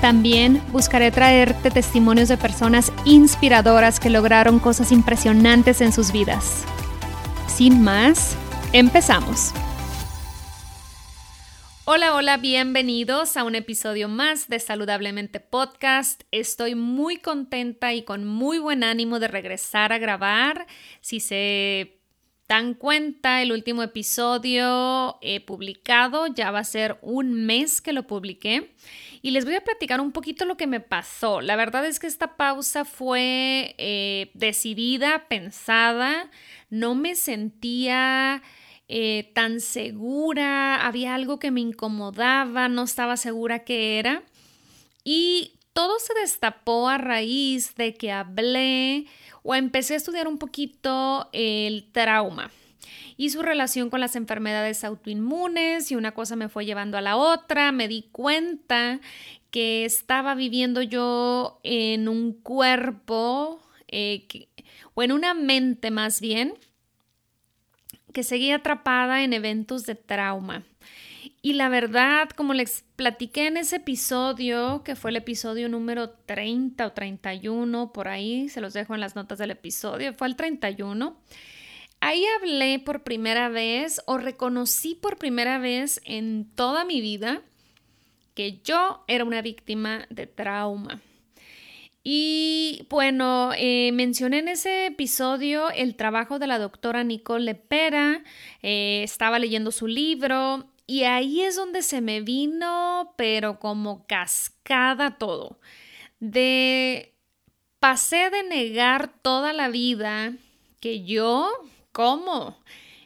También buscaré traerte testimonios de personas inspiradoras que lograron cosas impresionantes en sus vidas. Sin más, empezamos. Hola, hola, bienvenidos a un episodio más de Saludablemente Podcast. Estoy muy contenta y con muy buen ánimo de regresar a grabar. Si se dan cuenta, el último episodio he publicado, ya va a ser un mes que lo publiqué y les voy a platicar un poquito lo que me pasó. La verdad es que esta pausa fue eh, decidida, pensada, no me sentía eh, tan segura, había algo que me incomodaba, no estaba segura qué era. Y todo se destapó a raíz de que hablé o empecé a estudiar un poquito el trauma y su relación con las enfermedades autoinmunes y una cosa me fue llevando a la otra, me di cuenta que estaba viviendo yo en un cuerpo eh, o en una mente más bien que seguía atrapada en eventos de trauma. Y la verdad, como les platiqué en ese episodio, que fue el episodio número 30 o 31, por ahí, se los dejo en las notas del episodio, fue el 31. Ahí hablé por primera vez o reconocí por primera vez en toda mi vida que yo era una víctima de trauma. Y bueno, eh, mencioné en ese episodio el trabajo de la doctora Nicole Lepera, eh, estaba leyendo su libro y ahí es donde se me vino, pero como cascada todo. De pasé de negar toda la vida que yo cómo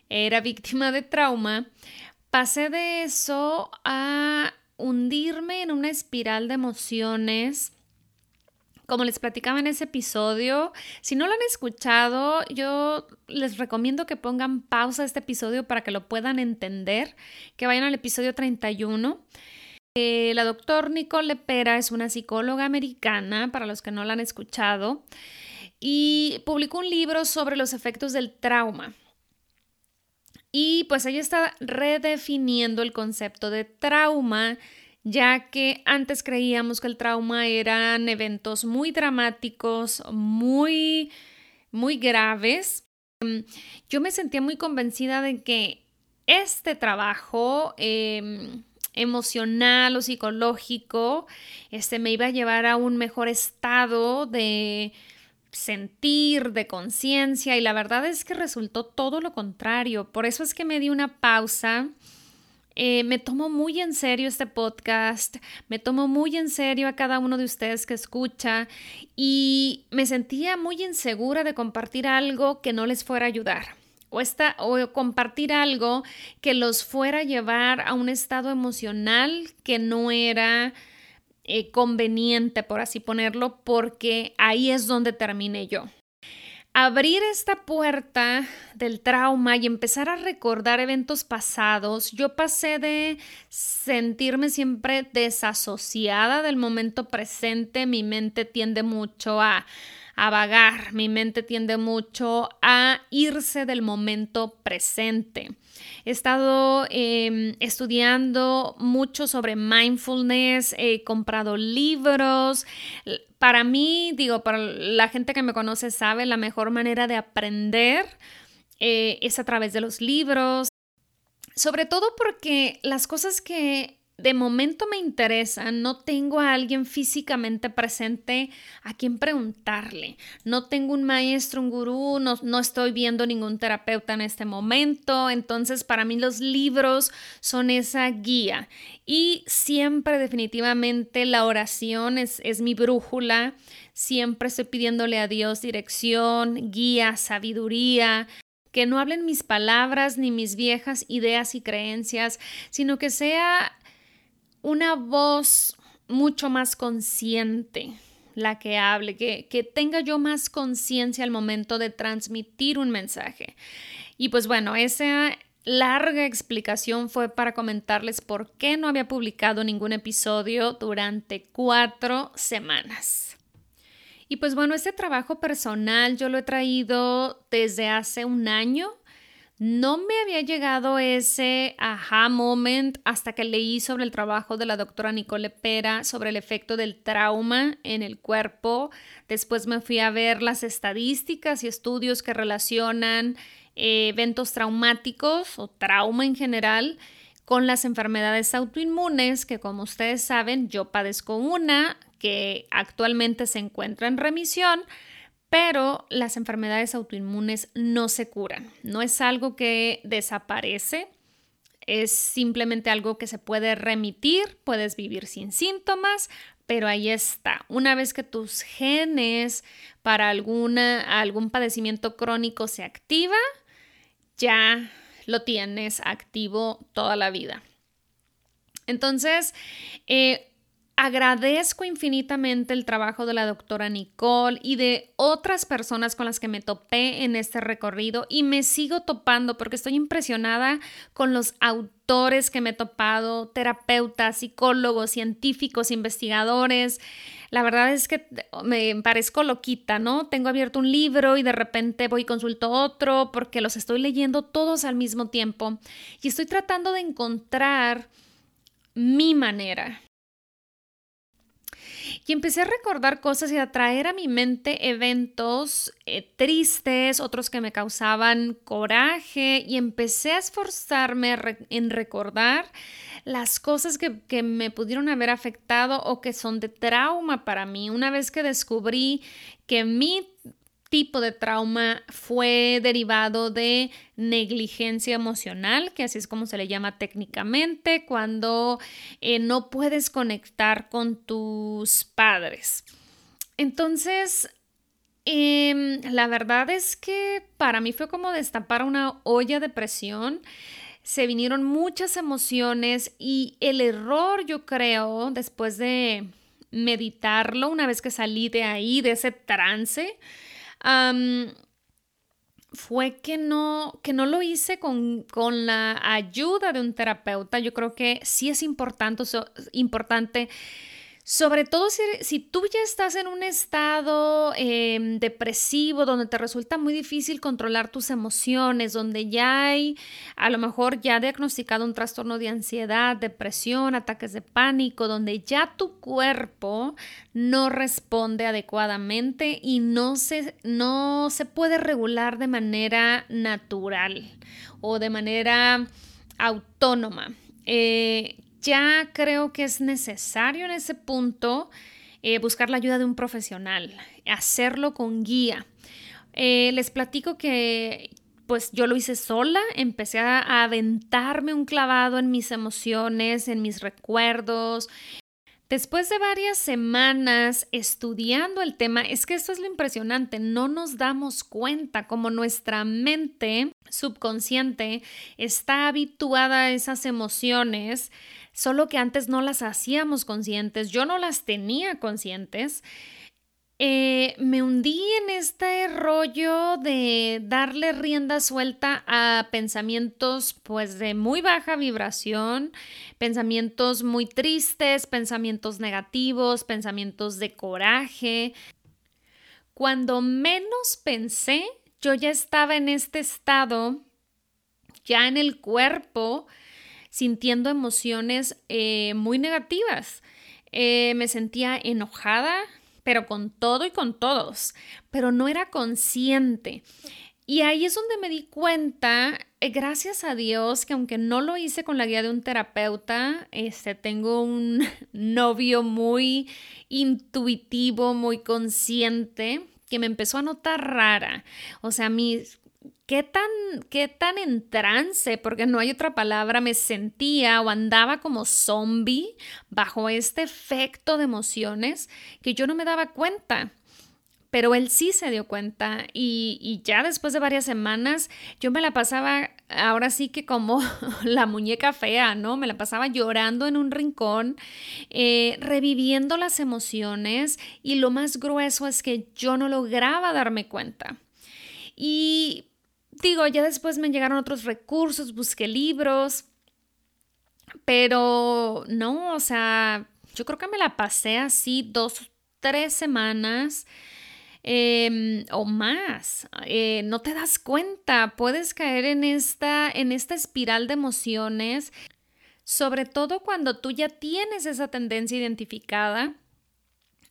era víctima de trauma, pasé de eso a hundirme en una espiral de emociones. Como les platicaba en ese episodio, si no lo han escuchado, yo les recomiendo que pongan pausa a este episodio para que lo puedan entender, que vayan al episodio 31. Eh, la doctora Nicole Lepera es una psicóloga americana, para los que no la han escuchado y publicó un libro sobre los efectos del trauma. Y pues ella está redefiniendo el concepto de trauma, ya que antes creíamos que el trauma eran eventos muy dramáticos, muy, muy graves. Yo me sentía muy convencida de que este trabajo em, emocional o psicológico este, me iba a llevar a un mejor estado de sentir, de conciencia y la verdad es que resultó todo lo contrario. Por eso es que me di una pausa. Eh, me tomo muy en serio este podcast, me tomo muy en serio a cada uno de ustedes que escucha y me sentía muy insegura de compartir algo que no les fuera a ayudar o, esta, o compartir algo que los fuera a llevar a un estado emocional que no era eh, conveniente, por así ponerlo, porque ahí es donde terminé yo. Abrir esta puerta del trauma y empezar a recordar eventos pasados, yo pasé de sentirme siempre desasociada del momento presente, mi mente tiende mucho a a vagar, mi mente tiende mucho a irse del momento presente. He estado em, estudiando mucho sobre mindfulness, he comprado libros. Para mí, digo, para la gente que me conoce sabe, la mejor manera de aprender eh, es a través de los libros. Sobre todo porque las cosas que de momento me interesa, no tengo a alguien físicamente presente a quien preguntarle, no tengo un maestro, un gurú, no, no, estoy viendo ningún terapeuta en este momento, entonces para mí los libros son esa guía. Y siempre definitivamente la oración es, es mi brújula, siempre estoy pidiéndole a Dios dirección, guía, sabiduría, que no hablen mis palabras ni mis viejas ideas y creencias, sino que sea una voz mucho más consciente la que hable, que, que tenga yo más conciencia al momento de transmitir un mensaje. Y pues bueno, esa larga explicación fue para comentarles por qué no había publicado ningún episodio durante cuatro semanas. Y pues bueno, este trabajo personal yo lo he traído desde hace un año no me había llegado ese aha moment hasta que leí sobre el trabajo de la doctora Nicole Pera sobre el efecto del trauma en el cuerpo. Después me fui a ver las estadísticas y estudios que relacionan eh, eventos traumáticos o trauma en general con las enfermedades autoinmunes, que como ustedes saben, yo padezco una que actualmente se encuentra en remisión, pero las enfermedades autoinmunes no se curan, no es algo que desaparece, es simplemente algo que se puede remitir, puedes vivir sin síntomas, pero ahí está. Una vez que tus genes para alguna, algún padecimiento crónico se activa, ya lo tienes activo toda la vida. Entonces, eh, Agradezco infinitamente el trabajo de la doctora Nicole y de otras personas con las que me topé en este recorrido y me sigo topando porque estoy impresionada con los autores que me he topado, terapeutas, psicólogos, científicos, investigadores. La verdad es que me parezco loquita, ¿no? Tengo abierto un libro y de repente voy y consulto otro porque los estoy leyendo todos al mismo tiempo y estoy tratando de encontrar mi manera y empecé a recordar cosas y a traer a mi mente eventos eh, tristes, otros que me causaban coraje y empecé a esforzarme en recordar las cosas que, que me pudieron haber afectado o que son de trauma para mí. Una vez que descubrí que mi tipo de trauma fue derivado de negligencia emocional, que así es como se le llama técnicamente, cuando eh, no puedes conectar con tus padres. Entonces, em, la verdad es que para mí fue como destapar una olla de presión. Se vinieron muchas emociones y el error, yo creo, después de meditarlo, una vez que salí de ahí, de ese trance, fue que no, que no lo hice con, con, la ayuda de un terapeuta. Yo creo que sí es importante, importante sobre todo si, tú ya estás en un estado em, depresivo, donde te resulta muy difícil controlar tus emociones, donde ya hay a lo mejor ya diagnosticado un trastorno de ansiedad, depresión, ataques de pánico, donde ya tu cuerpo no responde adecuadamente y no se, no se puede regular de manera natural o de manera autónoma. Eh, ya creo que es necesario en ese punto eh, buscar la ayuda de un profesional, hacerlo con guía. Eh, les platico que pues yo lo hice sola, empecé a aventarme un clavado en mis emociones, en mis recuerdos, Después de varias semanas estudiando el tema, es que esto es lo impresionante, no nos damos cuenta como nuestra mente subconsciente está habituada a esas emociones, solo que antes no las hacíamos conscientes, yo no las tenía conscientes eh, me hundí en este rollo de darle rienda suelta a pensamientos pues de muy baja vibración, pensamientos muy tristes, pensamientos negativos, pensamientos de coraje. Cuando menos pensé, yo ya estaba en este estado, ya en el cuerpo, sintiendo emociones eh, muy negativas. Eh, me sentía enojada, pero con todo y con todos, pero no era consciente. Y ahí es donde me di cuenta, eh, gracias a Dios, que aunque no lo hice con la guía de un terapeuta, este, tengo un novio muy intuitivo, muy consciente, que me empezó a notar rara. O sea, mis qué tan, qué tan en trance, porque no hay otra palabra, me sentía o andaba como zombie bajo este efecto de emociones que yo no me daba cuenta pero él sí se dio cuenta y, ya después de varias semanas yo me la pasaba ahora sí que como la muñeca fea, ¿no? Me la pasaba llorando en un rincón, eh, reviviendo las emociones y lo más grueso es que yo no lograba darme cuenta. Y digo, ya después me llegaron otros recursos, busqué libros, pero no, o sea, yo creo que me la pasé así dos, tres semanas Em, o más. Eh, no te das cuenta, puedes caer en esta, en esta espiral de emociones, sobre todo cuando tú ya tienes esa tendencia identificada,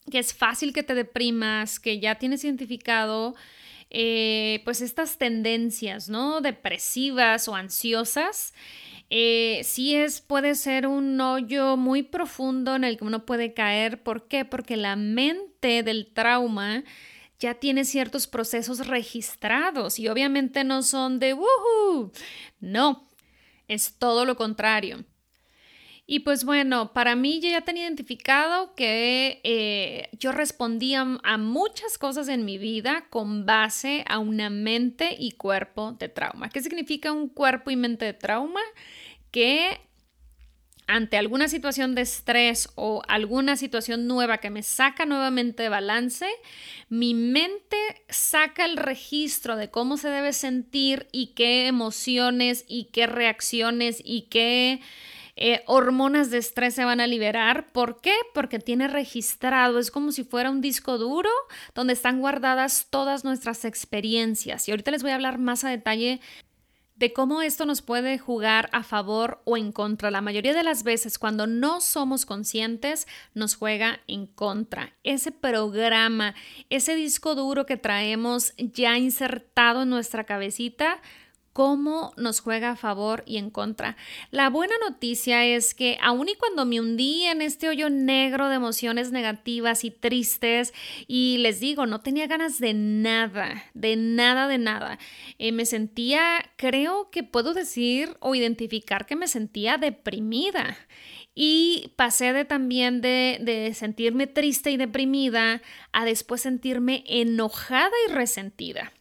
que es fácil que te deprimas, que ya tienes identificado eh, pues estas tendencias, ¿no? Depresivas o ansiosas. Eh, sí es, puede ser un hoyo muy profundo en el que uno puede caer. ¿Por qué? Porque la mente del trauma ya tiene ciertos procesos registrados y obviamente no son de ¡Woohoo! No, es todo lo contrario. Y pues bueno, para mí yo ya tenía identificado que eh, yo respondía a muchas cosas en mi vida con base a una mente y cuerpo de trauma. ¿Qué significa un cuerpo y mente de trauma? Que ante alguna situación de estrés o alguna situación nueva que me saca nuevamente de balance, mi mente saca el registro de cómo se debe sentir y qué emociones y qué reacciones y qué eh, hormonas de estrés se van a liberar. ¿Por qué? Porque tiene registrado, es como si fuera un disco duro donde están guardadas todas nuestras experiencias. Y ahorita les voy a hablar más a detalle de cómo esto nos puede jugar a favor o en contra. La mayoría de las veces cuando no somos conscientes nos juega en contra. Ese programa, ese disco duro que traemos ya insertado en nuestra cabecita cómo nos juega a favor y en contra. La buena noticia es que aun y cuando me hundí en este hoyo negro de emociones negativas y tristes, y les digo, no tenía ganas de nada, de nada, de nada, eh, me sentía, creo que puedo decir o identificar que me sentía deprimida. Y pasé de también de, de, sentirme triste y deprimida a después sentirme enojada y resentida.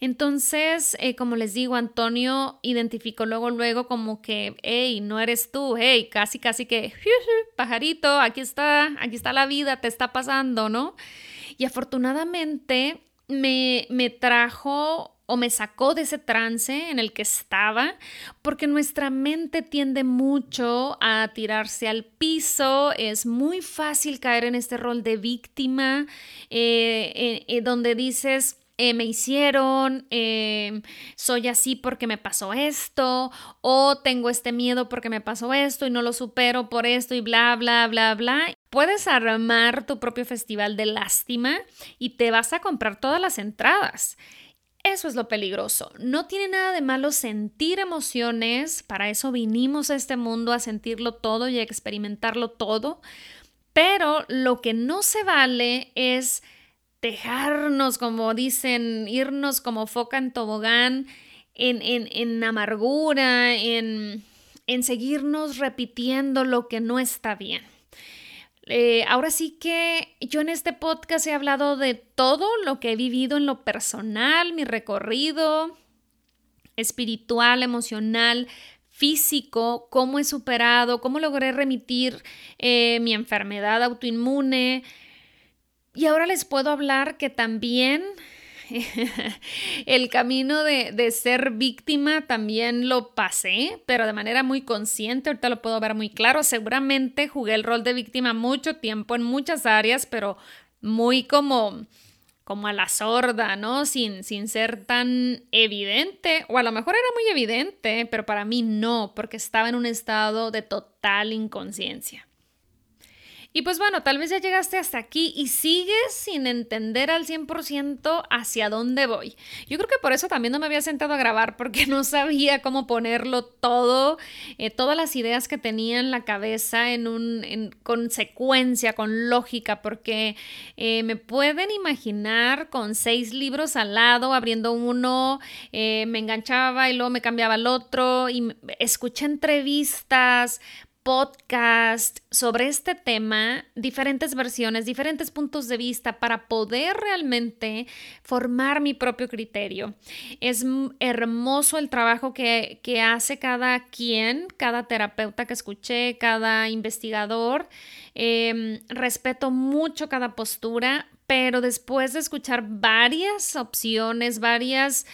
Entonces, eh, como les digo, Antonio identificó luego, luego como que, hey, no eres tú, hey, casi, casi que, pajarito, aquí está, aquí está la vida, te está pasando, ¿no? Y afortunadamente me, me trajo o me sacó de ese trance en el que estaba, porque nuestra mente tiende mucho a tirarse al piso, es muy fácil caer en este rol de víctima, eh, eh, donde dices, eh, me hicieron, em, soy así porque me pasó esto, o tengo este miedo porque me pasó esto y no lo supero por esto y bla, bla, bla, bla. Puedes armar tu propio festival de lástima y te vas a comprar todas las entradas. Eso es lo peligroso. No tiene nada de malo sentir emociones, para eso vinimos a este mundo a sentirlo todo y a experimentarlo todo, pero lo que no se vale es dejarnos, como dicen, irnos como foca en tobogán, en, en, amargura, en, en, seguirnos repitiendo lo que no está bien. Eh, ahora sí que yo en este podcast he hablado de todo lo que he vivido en lo personal, mi recorrido espiritual, emocional, físico, cómo he superado, cómo logré remitir eh, mi enfermedad autoinmune, y ahora les puedo hablar que también el camino de, ser víctima también lo pasé, pero de manera muy consciente, ahorita lo puedo ver muy claro. Seguramente jugué el rol de víctima mucho tiempo en muchas áreas, pero muy como como a la sorda, ¿no? Sin, sin ser tan evidente, o a lo mejor era muy evidente, pero para mí no, porque estaba en un estado de total inconsciencia. Y pues bueno, tal vez ya llegaste hasta aquí y sigues sin entender al 100% hacia dónde voy. Yo creo que por eso también no me había sentado a grabar porque no sabía cómo ponerlo todo, eh, todas las ideas que tenía en la cabeza en un, en, con secuencia, con lógica, porque eh, me pueden imaginar con seis libros al lado, abriendo uno, eh, me enganchaba y luego me cambiaba al otro y escuché entrevistas, podcast sobre este tema, diferentes versiones, diferentes puntos de vista para poder realmente formar mi propio criterio. Es hermoso el trabajo que, hace cada quien, cada terapeuta que escuché, cada investigador. Em, respeto mucho cada postura, pero después de escuchar varias opciones, varias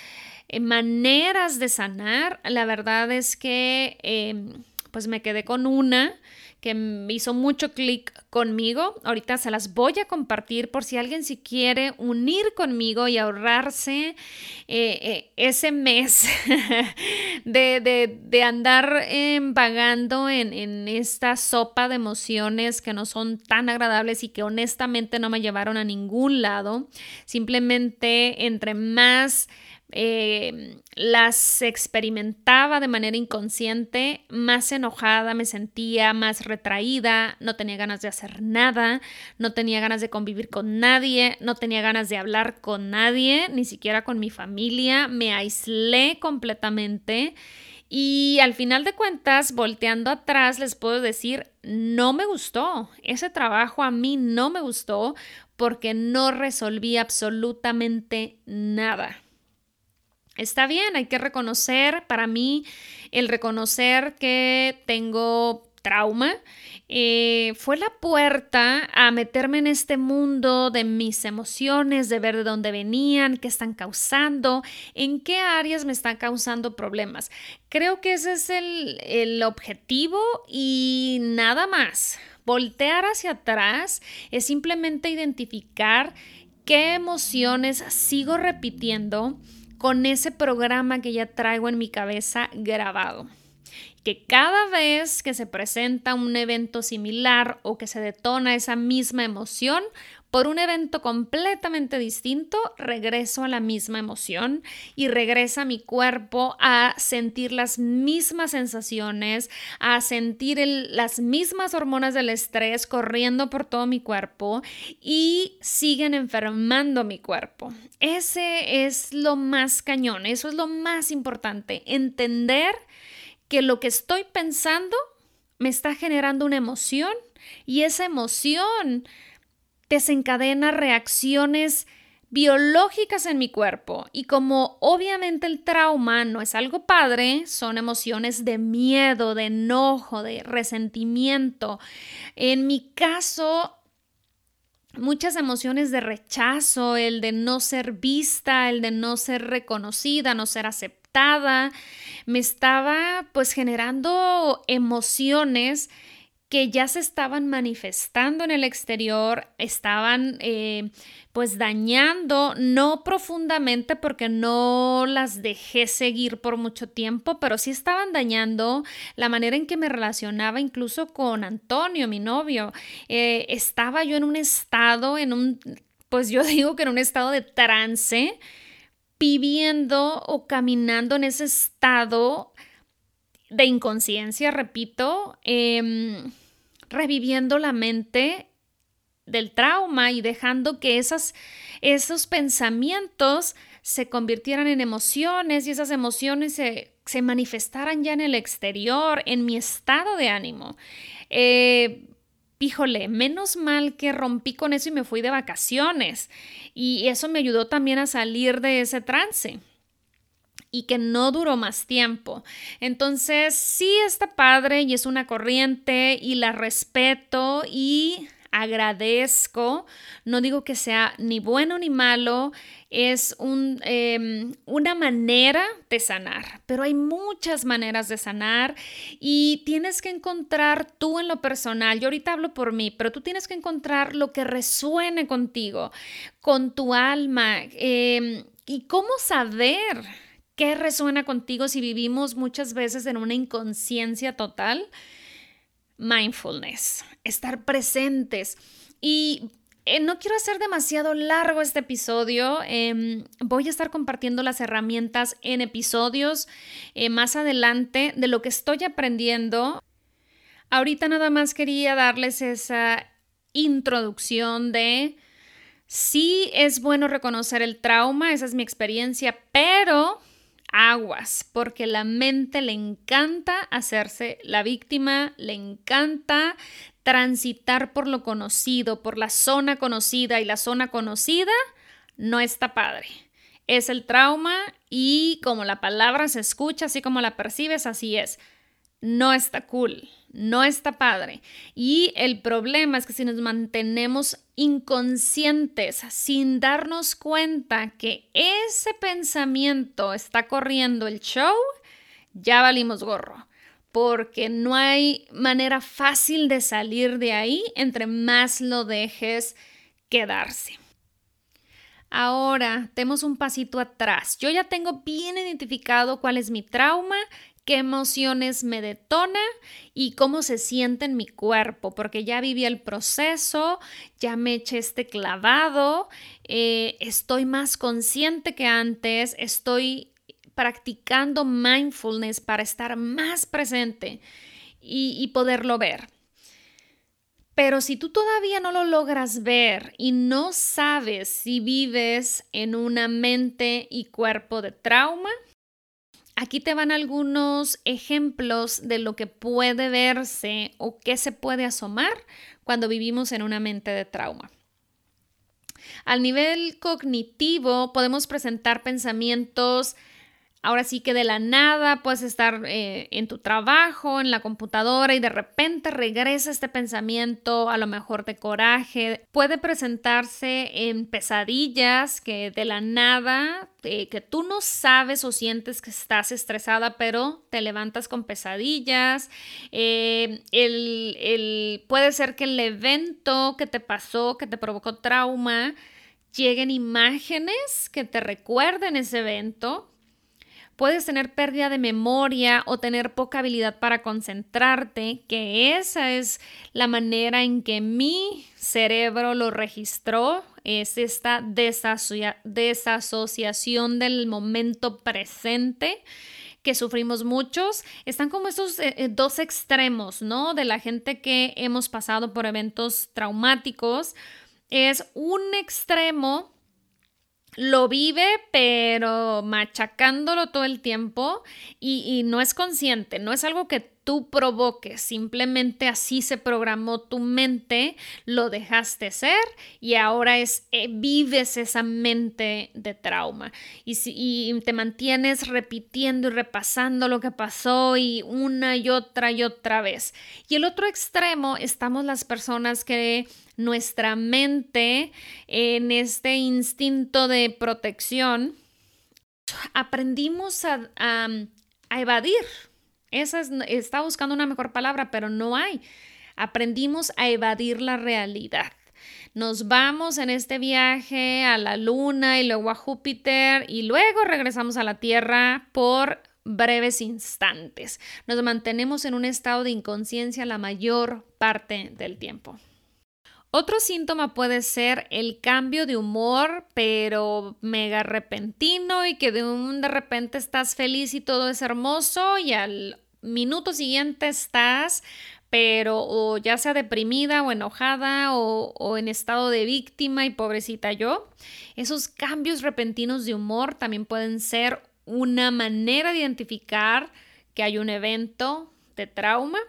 eh, maneras de sanar, la verdad es que em, pues me quedé con una que hizo mucho clic conmigo. Ahorita se las voy a compartir por si alguien si quiere unir conmigo y ahorrarse eh, eh, ese mes de, andar vagando en, en esta sopa de emociones que no son tan agradables y que honestamente no me llevaron a ningún lado. Simplemente entre más eh, las experimentaba de manera inconsciente, más enojada me sentía, más retraída, no tenía ganas de hacer nada, no tenía ganas de convivir con nadie, no tenía ganas de hablar con nadie, ni siquiera con mi familia, me aislé completamente. Y al final de cuentas, volteando atrás, les puedo decir, no me gustó. Ese trabajo a mí no me gustó porque no resolví absolutamente nada. Está bien, hay que reconocer, para mí, el reconocer que tengo trauma eh, fue la puerta a meterme en este mundo de mis emociones, de ver de dónde venían, qué están causando, en qué áreas me están causando problemas. Creo que ese es el, el objetivo y nada más. Voltear hacia atrás es simplemente identificar qué emociones sigo repitiendo con ese programa que ya traigo en mi cabeza grabado. Que cada vez que se presenta un evento similar o que se detona esa misma emoción, por un evento completamente distinto, regreso a la misma emoción y regresa mi cuerpo a sentir las mismas sensaciones, a sentir las mismas hormonas del estrés corriendo por todo mi cuerpo y siguen enfermando mi cuerpo. Ese es lo más cañón, eso es lo más importante, entender que lo que estoy pensando me está generando una emoción y esa emoción desencadena reacciones biológicas en mi cuerpo y como obviamente el trauma no es algo padre, son emociones de miedo, de enojo, de resentimiento. En mi caso, muchas emociones de rechazo, el de no ser vista, el de no ser reconocida, no ser aceptada, me estaba pues generando emociones que ya se estaban manifestando en el exterior, estaban eh, pues dañando, no profundamente porque no las dejé seguir por mucho tiempo, pero sí estaban dañando la manera en que me relacionaba incluso con Antonio, mi novio. Eh, estaba yo en un estado, en un, pues yo digo que en un estado de trance, viviendo o caminando en ese estado de inconsciencia, repito. Eh, reviviendo la mente del trauma y dejando que esas, esos pensamientos se convirtieran en emociones y esas emociones se, se manifestaran ya en el exterior, en mi estado de ánimo. Eh, híjole, menos mal que rompí con eso y me fui de vacaciones y eso me ayudó también a salir de ese trance y que no duró más tiempo. Entonces, sí está padre y es una corriente y la respeto y agradezco. No digo que sea ni bueno ni malo, es un, em, una manera de sanar, pero hay muchas maneras de sanar y tienes que encontrar tú en lo personal, yo ahorita hablo por mí, pero tú tienes que encontrar lo que resuene contigo, con tu alma em, y cómo saber ¿Qué resuena contigo si vivimos muchas veces en una inconsciencia total? mindfulness, estar presentes. Y eh, no quiero hacer demasiado largo este episodio. Em, voy a estar compartiendo las herramientas en episodios eh, más adelante de lo que estoy aprendiendo. Ahorita nada más quería darles esa introducción de sí es bueno reconocer el trauma, esa es mi experiencia, pero aguas, porque la mente le encanta hacerse la víctima, le encanta transitar por lo conocido, por la zona conocida y la zona conocida no está padre. Es el trauma y como la palabra se escucha, así como la percibes, así es. No está cool no está padre. Y el problema es que si nos mantenemos inconscientes sin darnos cuenta que ese pensamiento está corriendo el show, ya valimos gorro. Porque no hay manera fácil de salir de ahí entre más lo dejes quedarse. Ahora, tenemos un pasito atrás. Yo ya tengo bien identificado cuál es mi trauma, qué emociones me detona y cómo se siente en mi cuerpo, porque ya viví el proceso, ya me eché este clavado, eh, estoy más consciente que antes, estoy practicando mindfulness para estar más presente y, y poderlo ver. Pero si tú todavía no lo logras ver y no sabes si vives en una mente y cuerpo de trauma, Aquí te van algunos ejemplos de lo que puede verse o qué se puede asomar cuando vivimos en una mente de trauma. Al nivel cognitivo podemos presentar pensamientos Ahora sí que de la nada puedes estar eh, en tu trabajo, en la computadora y de repente regresa este pensamiento, a lo mejor de coraje. Puede presentarse en pesadillas que de la nada, eh, que tú no sabes o sientes que estás estresada, pero te levantas con pesadillas. Eh, puede ser que el evento que te pasó, que te provocó trauma, lleguen imágenes que te recuerden ese evento Puedes tener pérdida de memoria o tener poca habilidad para concentrarte, que esa es la manera en que mi cerebro lo registró, es esta desasociación del momento presente que sufrimos muchos, están como estos eh, eh, dos extremos, ¿no? De la gente que hemos pasado por eventos traumáticos. Es un extremo lo vive, pero machacándolo todo el tiempo y, no es consciente, no es algo que tú provoques, simplemente así se programó tu mente, lo dejaste ser y ahora es eh, vives esa mente de trauma y, si, te mantienes repitiendo y repasando lo que pasó y una y otra y otra vez. Y el otro extremo estamos las personas que nuestra mente en este instinto de protección, aprendimos a, evadir. Esa está buscando una mejor palabra, pero no hay. Aprendimos a evadir la realidad. Nos vamos en este viaje a la Luna y luego a Júpiter y luego regresamos a la Tierra por breves instantes. Nos mantenemos en un estado de inconsciencia la mayor parte del tiempo. Otro síntoma puede ser el cambio de humor, pero mega repentino y que de un de repente estás feliz y todo es hermoso y al minuto siguiente estás pero o ya sea deprimida o enojada o, o, en estado de víctima y pobrecita yo. Esos cambios repentinos de humor también pueden ser una manera de identificar que hay un evento de trauma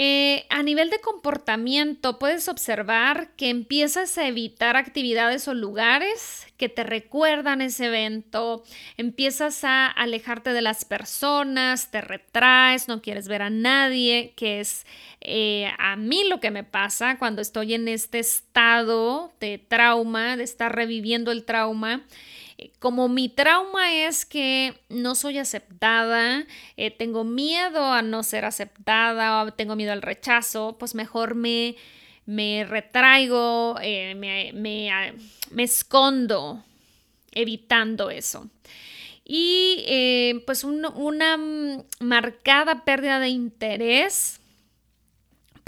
eh, a nivel de comportamiento, puedes observar que empiezas a evitar actividades o lugares que te recuerdan ese evento, empiezas a alejarte de las personas, te retraes, no quieres ver a nadie, que es eh, a mí lo que me pasa cuando estoy en este estado de trauma, de estar reviviendo el trauma como mi trauma es que no soy aceptada, eh, tengo miedo a no ser aceptada, o tengo miedo al rechazo, pues mejor me, me retraigo, eh, me, ah, me, escondo evitando eso. Y eh, pues una marcada pérdida de interés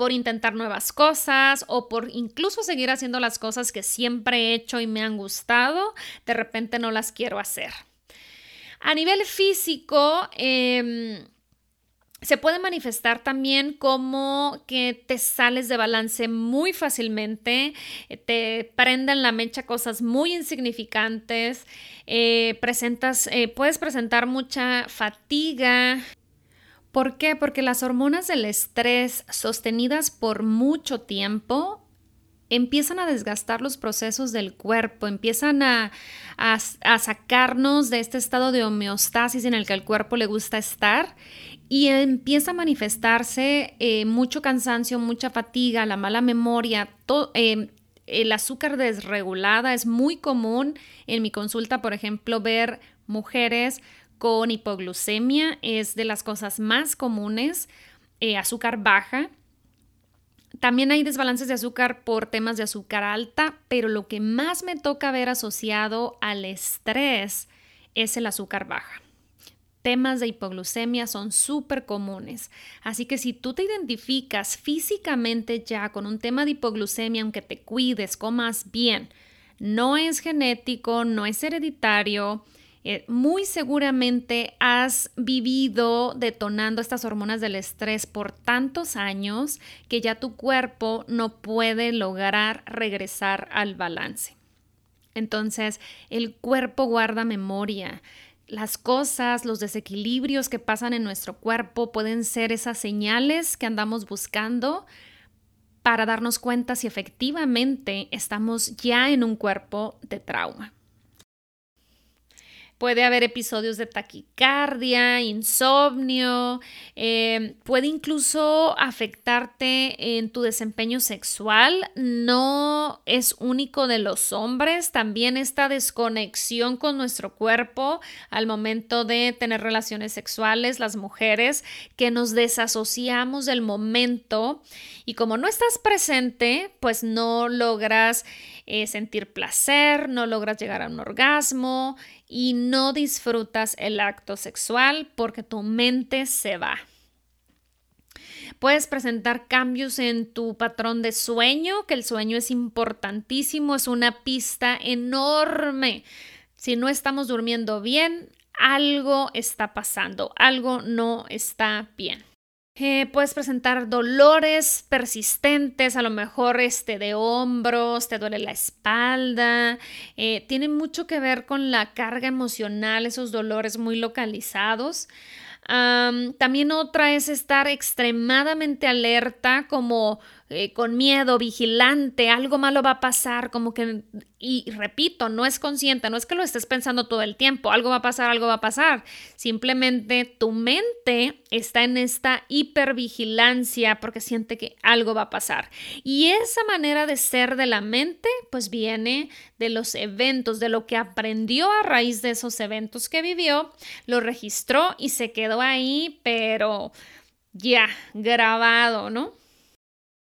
por intentar nuevas cosas o por incluso seguir haciendo las cosas que siempre he hecho y me han gustado, de repente no las quiero hacer. A nivel físico, em, se puede manifestar también como que te sales de balance muy fácilmente, te prenden la mecha cosas muy insignificantes, eh, presentas, eh, puedes presentar mucha fatiga, ¿Por qué? Porque las hormonas del estrés sostenidas por mucho tiempo empiezan a desgastar los procesos del cuerpo, empiezan a, sacarnos de este estado de homeostasis en el que el cuerpo le gusta estar y empieza a manifestarse eh, mucho cansancio, mucha fatiga, la mala memoria, eh, el azúcar desregulada. Es muy común en mi consulta, por ejemplo, ver mujeres con hipoglucemia es de las cosas más comunes, eh, azúcar baja. También hay desbalances de azúcar por temas de azúcar alta, pero lo que más me toca ver asociado al estrés es el azúcar baja. Temas de hipoglucemia son súper comunes, así que si tú te identificas físicamente ya con un tema de hipoglucemia, aunque te cuides, comas bien, no es genético, no es hereditario, eh, muy seguramente has vivido detonando estas hormonas del estrés por tantos años que ya tu cuerpo no puede lograr regresar al balance. Entonces, el cuerpo guarda memoria. Las cosas, los desequilibrios que pasan en nuestro cuerpo pueden ser esas señales que andamos buscando para darnos cuenta si efectivamente estamos ya en un cuerpo de trauma. Puede haber episodios de taquicardia, insomnio, eh, puede incluso afectarte en tu desempeño sexual. No es único de los hombres, también esta desconexión con nuestro cuerpo al momento de tener relaciones sexuales, las mujeres, que nos desasociamos del momento y como no estás presente, pues no logras eh, sentir placer, no logras llegar a un orgasmo y no disfrutas el acto sexual porque tu mente se va. Puedes presentar cambios en tu patrón de sueño, que el sueño es importantísimo, es una pista enorme. Si no estamos durmiendo bien, algo está pasando, algo no está bien. Eh, puedes presentar dolores persistentes, a lo mejor este, de hombros, te duele la espalda. Eh, tiene mucho que ver con la carga emocional, esos dolores muy localizados también otra es estar extremadamente alerta, como eh, con miedo, vigilante, algo malo va a pasar, como que, y repito, no es consciente, no es que lo estés pensando todo el tiempo, algo va a pasar, algo va a pasar. Simplemente tu mente está en esta hipervigilancia porque siente que algo va a pasar. Y esa manera de ser de la mente, pues viene de los eventos, de lo que aprendió a raíz de esos eventos que vivió, lo registró y se quedó ahí, pero ya grabado, ¿no?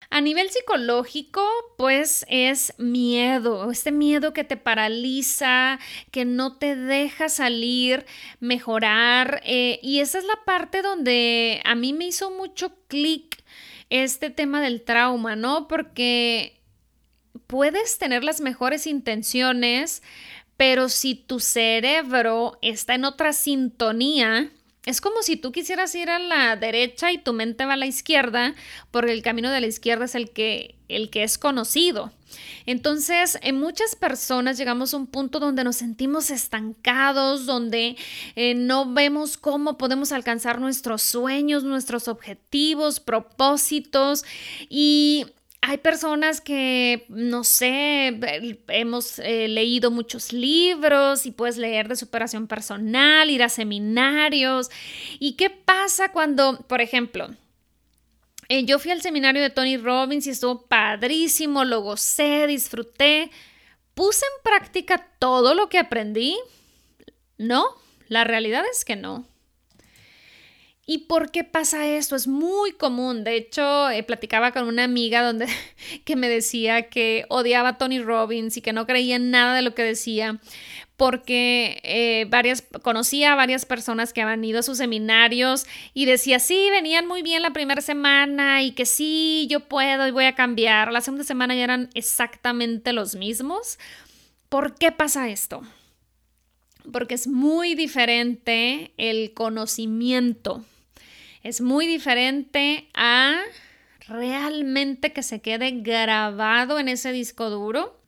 A nivel psicológico, pues es miedo, este miedo que te paraliza, que no te deja salir, mejorar. Eh, y esa es la parte donde a mí me hizo mucho clic este tema del trauma, ¿no? Porque puedes tener las mejores intenciones, pero si tu cerebro está en otra sintonía, es como si tú quisieras ir a la derecha y tu mente va a la izquierda, porque el camino de la izquierda es el que, el que es conocido. Entonces, en muchas personas llegamos a un punto donde nos sentimos estancados, donde eh, no vemos cómo podemos alcanzar nuestros sueños, nuestros objetivos, propósitos y hay personas que, no sé, hemos eh, leído muchos libros y puedes leer de superación personal, ir a seminarios. ¿Y qué pasa cuando, por ejemplo, eh, yo fui al seminario de Tony Robbins y estuvo padrísimo, lo gocé, disfruté, puse en práctica todo lo que aprendí? No, la realidad es que no. ¿Y por qué pasa esto? Es muy común. De hecho, eh, platicaba con una amiga donde que me decía que odiaba a Tony Robbins y que no creía en nada de lo que decía porque eh, varias, conocía a varias personas que habían ido a sus seminarios y decía, sí, venían muy bien la primera semana y que sí, yo puedo y voy a cambiar. La segunda semana ya eran exactamente los mismos. ¿Por qué pasa esto? Porque es muy diferente el conocimiento es muy diferente a realmente que se quede grabado en ese disco duro.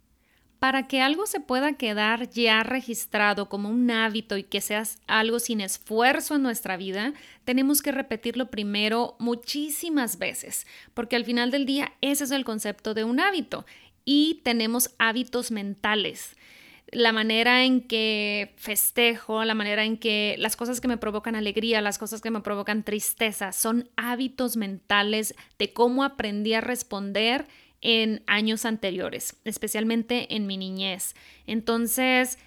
Para que algo se pueda quedar ya registrado como un hábito y que sea algo sin esfuerzo en nuestra vida, tenemos que repetirlo primero muchísimas veces, porque al final del día ese es el concepto de un hábito y tenemos hábitos mentales la manera en que festejo, la manera en que las cosas que me provocan alegría, las cosas que me provocan tristeza, son hábitos mentales de cómo aprendí a responder en años anteriores, especialmente en mi niñez. Entonces,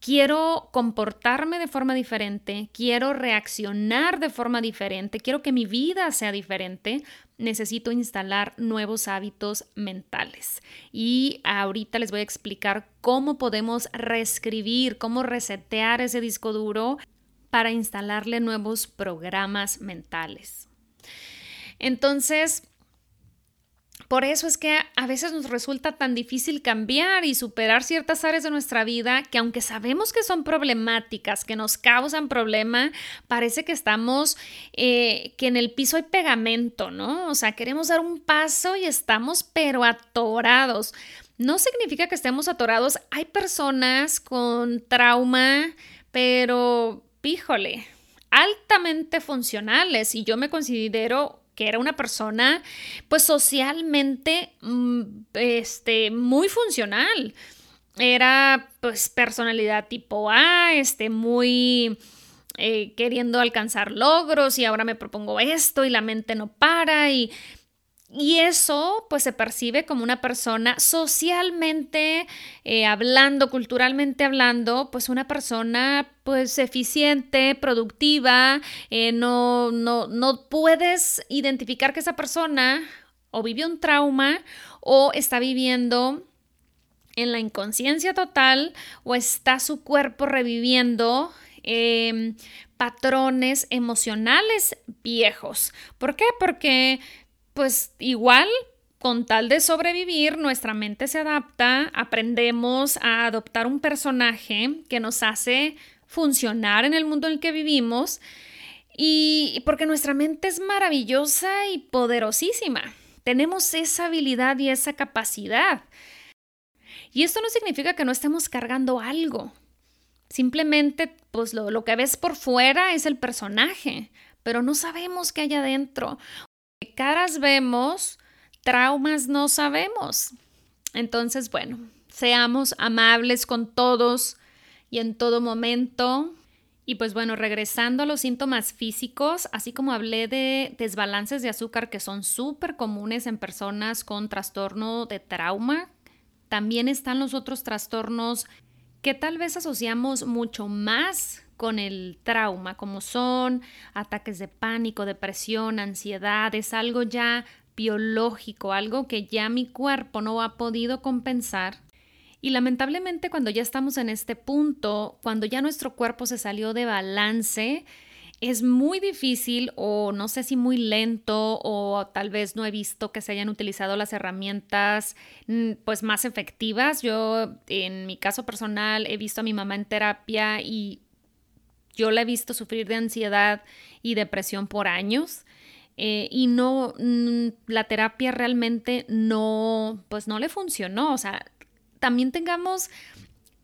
quiero comportarme de forma diferente, quiero reaccionar de forma diferente, quiero que mi vida sea diferente, necesito instalar nuevos hábitos mentales. Y ahorita les voy a explicar cómo podemos reescribir, cómo resetear ese disco duro para instalarle nuevos programas mentales. Entonces, por eso es que a veces nos resulta tan difícil cambiar y superar ciertas áreas de nuestra vida que aunque sabemos que son problemáticas, que nos causan problema, parece que estamos, eh, que en el piso hay pegamento, ¿no? O sea, queremos dar un paso y estamos pero atorados. No significa que estemos atorados. Hay personas con trauma, pero, píjole, altamente funcionales y yo me considero que era una persona pues socialmente mm, este, muy funcional. Era pues personalidad tipo A, este, muy eh, queriendo alcanzar logros y ahora me propongo esto y la mente no para y y eso pues se percibe como una persona socialmente eh, hablando, culturalmente hablando, pues una persona pues eficiente, productiva, eh, no, no, no puedes identificar que esa persona o vivió un trauma o está viviendo en la inconsciencia total o está su cuerpo reviviendo em, patrones emocionales viejos. ¿Por qué? Porque pues igual con tal de sobrevivir, nuestra mente se adapta, aprendemos a adoptar un personaje que nos hace funcionar en el mundo en el que vivimos y porque nuestra mente es maravillosa y poderosísima. Tenemos esa habilidad y esa capacidad. Y esto no significa que no estemos cargando algo. Simplemente, pues lo, lo que ves por fuera es el personaje, pero no sabemos qué hay adentro caras vemos, traumas no sabemos. Entonces, bueno, seamos amables con todos y en todo momento. Y pues bueno, regresando a los síntomas físicos, así como hablé de desbalances de azúcar que son súper comunes en personas con trastorno de trauma, también están los otros trastornos que tal vez asociamos mucho más con el trauma, como son ataques de pánico, depresión, ansiedad, es algo ya biológico, algo que ya mi cuerpo no ha podido compensar. Y lamentablemente cuando ya estamos en este punto, cuando ya nuestro cuerpo se salió de balance, es muy difícil o no sé si muy lento o tal vez no he visto que se hayan utilizado las herramientas mm, pues más efectivas. Yo en mi caso personal he visto a mi mamá en terapia y yo la he visto sufrir de ansiedad y depresión por años. Eh, y no, la terapia realmente no, pues no le funcionó. O sea, también tengamos,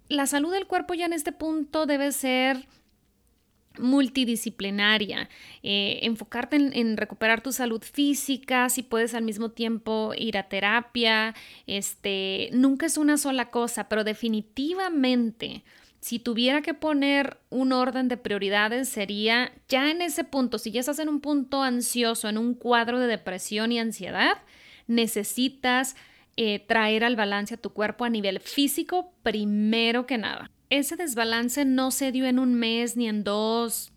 la salud del cuerpo ya en este punto debe ser multidisciplinaria, eh, enfocarte en, en, recuperar tu salud física, si puedes al mismo tiempo ir a terapia, este, nunca es una sola cosa, pero definitivamente si tuviera que poner un orden de prioridades sería ya en ese punto, si ya estás en un punto ansioso, en un cuadro de depresión y ansiedad, necesitas eh, traer al balance a tu cuerpo a nivel físico primero que nada. Ese desbalance no se dio en un mes ni en dos,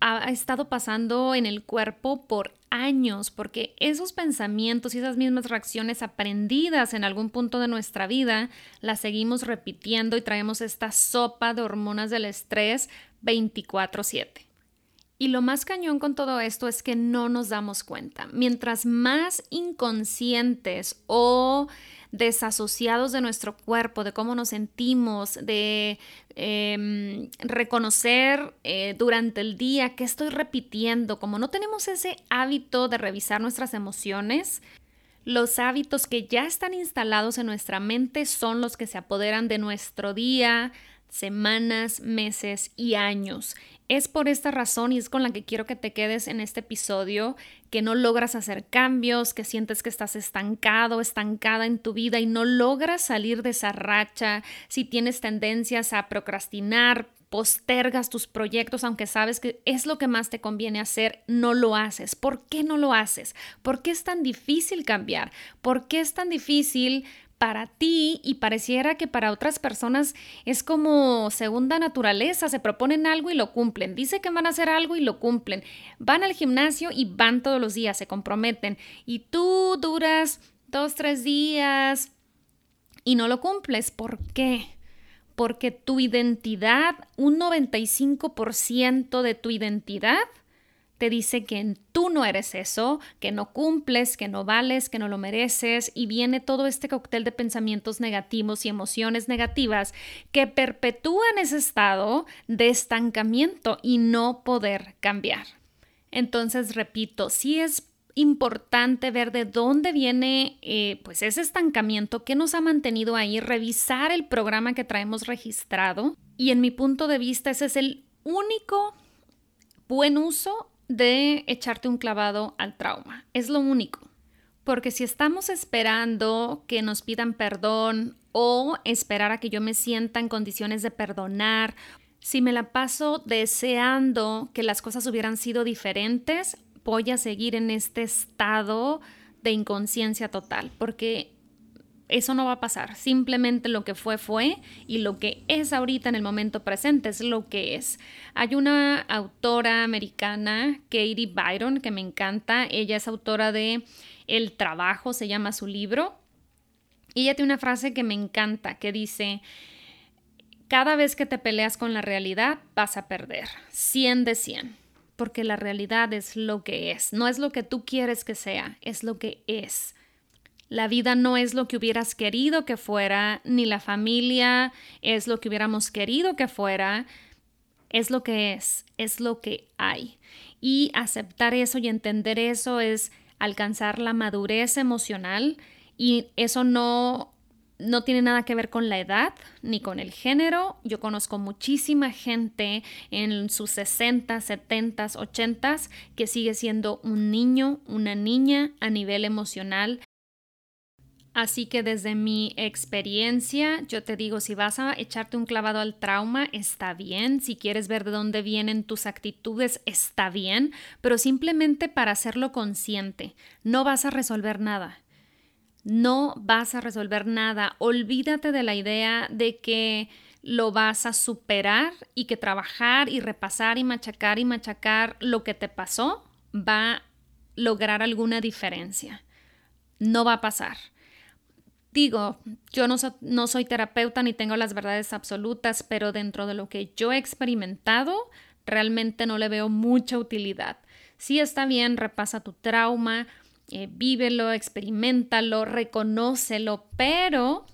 ha estado pasando en el cuerpo por años, porque esos pensamientos y esas mismas reacciones aprendidas en algún punto de nuestra vida, las seguimos repitiendo y traemos esta sopa de hormonas del estrés 24/7. Y lo más cañón con todo esto es que no nos damos cuenta. Mientras más inconscientes o desasociados de nuestro cuerpo, de cómo nos sentimos, de em, reconocer eh, durante el día qué estoy repitiendo, como no tenemos ese hábito de revisar nuestras emociones, los hábitos que ya están instalados en nuestra mente son los que se apoderan de nuestro día, semanas, meses y años. Es por esta razón y es con la que quiero que te quedes en este episodio, que no logras hacer cambios, que sientes que estás estancado, estancada en tu vida y no logras salir de esa racha, si tienes tendencias a procrastinar, postergas tus proyectos aunque sabes que es lo que más te conviene hacer, no lo haces. ¿Por qué no lo haces? ¿Por qué es tan difícil cambiar? ¿Por qué es tan difícil para ti y pareciera que para otras personas es como segunda naturaleza, se proponen algo y lo cumplen, dice que van a hacer algo y lo cumplen, van al gimnasio y van todos los días, se comprometen y tú duras dos, tres días y no lo cumples. ¿Por qué? Porque tu identidad, un 95% de tu identidad, te dice que tú no eres eso, que no cumples, que no vales, que no lo mereces y viene todo este cóctel de pensamientos negativos y emociones negativas que perpetúan ese estado de estancamiento y no poder cambiar. Entonces, repito, sí es importante ver de dónde viene eh, pues ese estancamiento que nos ha mantenido ahí, revisar el programa que traemos registrado y en mi punto de vista ese es el único buen uso de echarte un clavado al trauma. Es lo único. Porque si estamos esperando que nos pidan perdón o esperar a que yo me sienta en condiciones de perdonar, si me la paso deseando que las cosas hubieran sido diferentes, voy a seguir en este estado de inconsciencia total, porque eso no va a pasar. Simplemente lo que fue fue y lo que es ahorita en el momento presente es lo que es. Hay una autora americana, Katie Byron, que me encanta. Ella es autora de El trabajo, se llama su libro. Y ella tiene una frase que me encanta, que dice, cada vez que te peleas con la realidad vas a perder, 100 de 100, porque la realidad es lo que es, no es lo que tú quieres que sea, es lo que es. La vida no es lo que hubieras querido que fuera, ni la familia es lo que hubiéramos querido que fuera. Es lo que es, es lo que hay. Y aceptar eso y entender eso es alcanzar la madurez emocional y eso no no tiene nada que ver con la edad ni con el género. Yo conozco muchísima gente en sus 60, 70, 80 que sigue siendo un niño, una niña a nivel emocional Así que desde mi experiencia, yo te digo, si vas a echarte un clavado al trauma, está bien. Si quieres ver de dónde vienen tus actitudes, está bien. Pero simplemente para hacerlo consciente, no vas a resolver nada. No vas a resolver nada. Olvídate de la idea de que lo vas a superar y que trabajar y repasar y machacar y machacar lo que te pasó va a lograr alguna diferencia. No va a pasar digo, yo no, soy terapeuta ni tengo las verdades absolutas, pero dentro de lo que yo he experimentado, realmente no le veo mucha utilidad. Sí está bien, repasa tu trauma, eh, vívelo, experimentalo, reconócelo, pero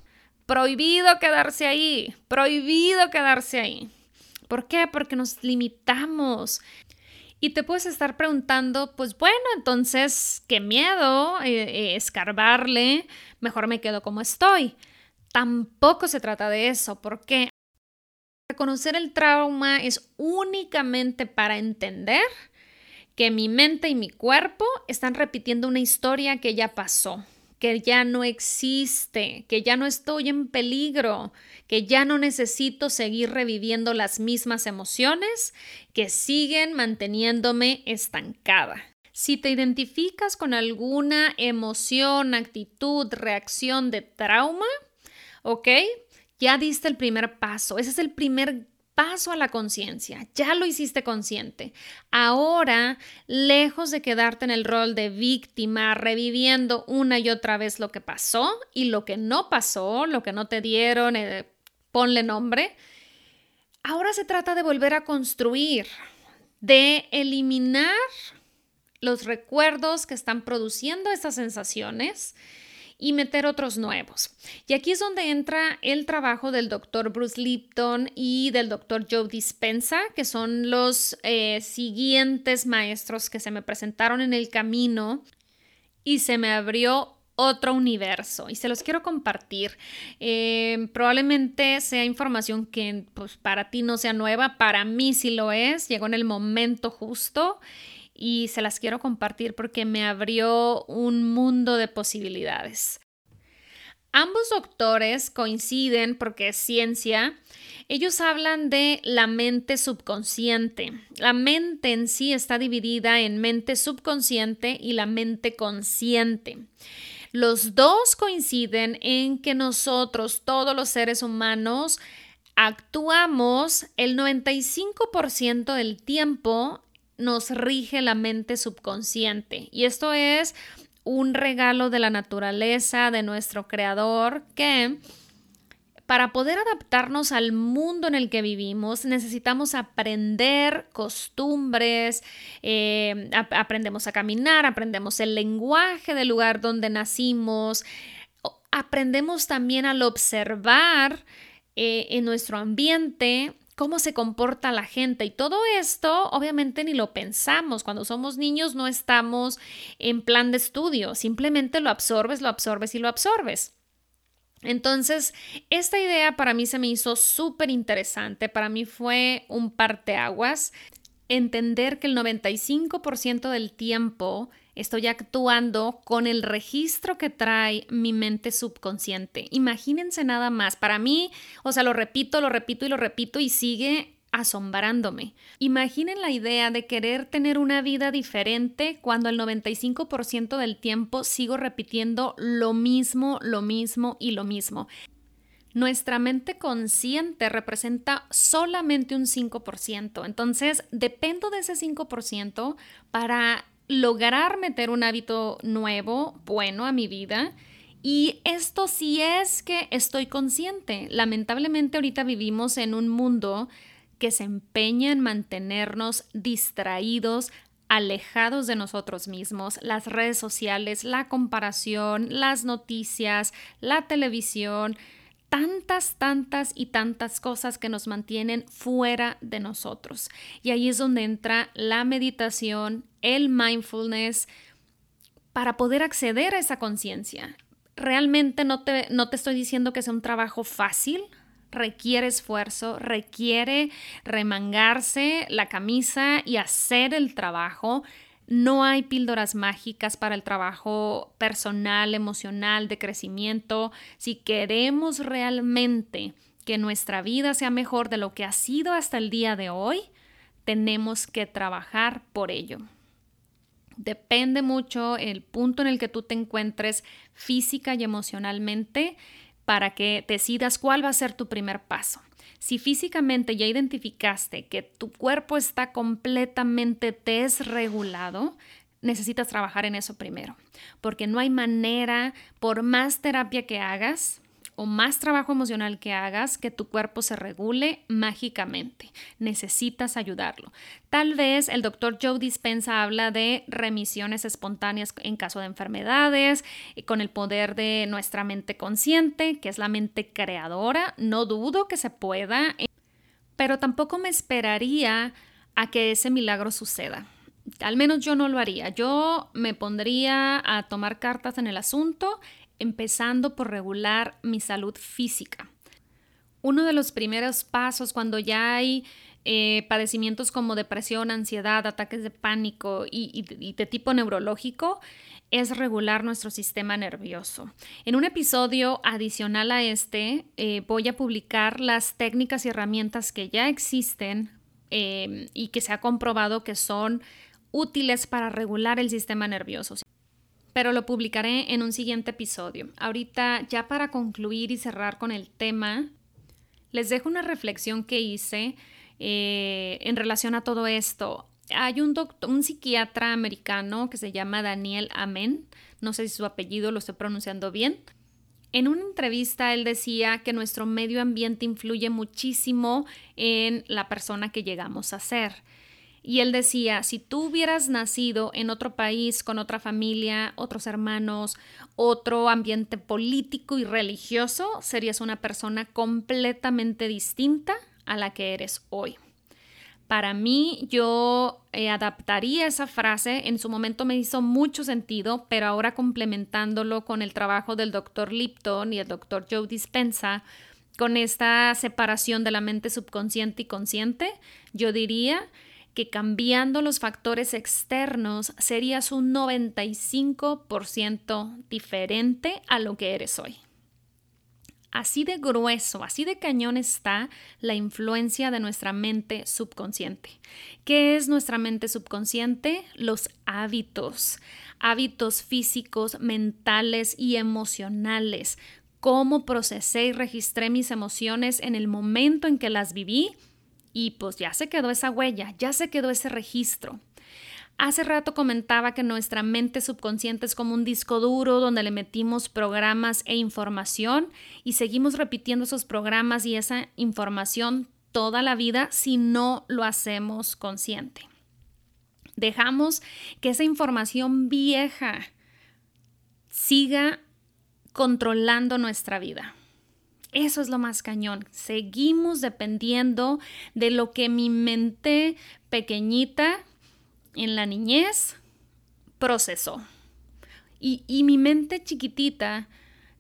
prohibido quedarse ahí, prohibido quedarse ahí. ¿Por qué? Porque nos limitamos. Y te puedes estar preguntando, pues bueno, entonces, qué miedo eh, escarbarle, mejor me quedo como estoy. Tampoco se trata de eso, porque reconocer el trauma es únicamente para entender que mi mente y mi cuerpo están repitiendo una historia que ya pasó que ya no existe, que ya no estoy en peligro, que ya no necesito seguir reviviendo las mismas emociones que siguen manteniéndome estancada. Si te identificas con alguna emoción, actitud, reacción de trauma, ¿ok? Ya diste el primer paso. Ese es el primer paso a la conciencia, ya lo hiciste consciente. Ahora, lejos de quedarte en el rol de víctima, reviviendo una y otra vez lo que pasó y lo que no pasó, lo que no te dieron, eh, ponle nombre, ahora se trata de volver a construir, de eliminar los recuerdos que están produciendo estas sensaciones y meter otros nuevos. Y aquí es donde entra el trabajo del doctor Bruce Lipton y del doctor Joe Dispensa, que son los eh, siguientes maestros que se me presentaron en el camino y se me abrió otro universo y se los quiero compartir. Eh, probablemente sea información que pues, para ti no sea nueva, para mí sí lo es, llegó en el momento justo y se las quiero compartir porque me abrió un mundo de posibilidades. Ambos doctores coinciden porque es ciencia. Ellos hablan de la mente subconsciente. La mente en sí está dividida en mente subconsciente y la mente consciente. Los dos coinciden en que nosotros, todos los seres humanos, actuamos el 95% del tiempo nos rige la mente subconsciente. Y esto es un regalo de la naturaleza, de nuestro creador, que para poder adaptarnos al mundo en el que vivimos necesitamos aprender costumbres, eh, aprendemos a caminar, aprendemos el lenguaje del lugar donde nacimos, aprendemos también al observar eh, en nuestro ambiente cómo se comporta la gente y todo esto obviamente ni lo pensamos. Cuando somos niños no estamos en plan de estudio, simplemente lo absorbes, lo absorbes y lo absorbes. Entonces, esta idea para mí se me hizo súper interesante, para mí fue un parteaguas, entender que el 95% del tiempo Estoy actuando con el registro que trae mi mente subconsciente. Imagínense nada más. Para mí, o sea, lo repito, lo repito y lo repito y sigue asombrándome. Imaginen la idea de querer tener una vida diferente cuando el 95% del tiempo sigo repitiendo lo mismo, lo mismo y lo mismo. Nuestra mente consciente representa solamente un 5%, entonces dependo de ese 5% para lograr meter un hábito nuevo, bueno a mi vida. Y esto sí es que estoy consciente. Lamentablemente ahorita vivimos en un mundo que se empeña en mantenernos distraídos, alejados de nosotros mismos, las redes sociales, la comparación, las noticias, la televisión, tantas, tantas y tantas cosas que nos mantienen fuera de nosotros. Y ahí es donde entra la meditación, el mindfulness, para poder acceder a esa conciencia. Realmente no te, no te estoy diciendo que sea un trabajo fácil, requiere esfuerzo, requiere remangarse la camisa y hacer el trabajo, no hay píldoras mágicas para el trabajo personal, emocional, de crecimiento. Si queremos realmente que nuestra vida sea mejor de lo que ha sido hasta el día de hoy, tenemos que trabajar por ello. Depende mucho el punto en el que tú te encuentres física y emocionalmente para que decidas cuál va a ser tu primer paso. Si físicamente ya identificaste que tu cuerpo está completamente desregulado, necesitas trabajar en eso primero, porque no hay manera, por más terapia que hagas, más trabajo emocional que hagas, que tu cuerpo se regule mágicamente. Necesitas ayudarlo. Tal vez el doctor Joe Dispensa habla de remisiones espontáneas en caso de enfermedades, y con el poder de nuestra mente consciente, que es la mente creadora. No dudo que se pueda, pero tampoco me esperaría a que ese milagro suceda. Al menos yo no lo haría. Yo me pondría a tomar cartas en el asunto empezando por regular mi salud física. Uno de los primeros pasos cuando ya hay eh, padecimientos como depresión, ansiedad, ataques de pánico y, de tipo neurológico es regular nuestro sistema nervioso. En un episodio adicional a este eh, voy a publicar las técnicas y herramientas que ya existen eh, y que se ha comprobado que son útiles para regular el sistema nervioso pero lo publicaré en un siguiente episodio. Ahorita, ya para concluir y cerrar con el tema, Les dejo una reflexión que hice eh, en relación a todo esto. Hay un, doctor, un psiquiatra americano que se llama Daniel Amen, no sé si su apellido lo estoy pronunciando bien. En una entrevista él decía que nuestro medio ambiente influye muchísimo en la persona que llegamos a ser. Y él decía, si tú hubieras nacido en otro país, con otra familia, otros hermanos, otro ambiente político y religioso, serías una persona completamente distinta a la que eres hoy. Para mí, yo eh, adaptaría esa frase, en su momento me hizo mucho sentido, pero ahora complementándolo con el trabajo del doctor Lipton y el doctor Joe Dispensa, con esta separación de la mente subconsciente y consciente, yo diría que cambiando los factores externos serías un 95% diferente a lo que eres hoy. Así de grueso, así de cañón está la influencia de nuestra mente subconsciente. ¿Qué es nuestra mente subconsciente? Los hábitos, hábitos físicos, mentales y emocionales. Cómo procesé y registré mis emociones en el momento en que las viví y pues ya se quedó esa huella, ya se quedó ese registro. Hace rato comentaba que nuestra mente subconsciente es como un disco duro donde le metimos programas e información y seguimos repitiendo esos programas y esa información toda la vida si no lo hacemos consciente. Dejamos que esa información vieja siga controlando nuestra vida. Eso es lo más cañón. Seguimos dependiendo de lo que mi mente pequeñita en la niñez procesó. Y, y, mi mente chiquitita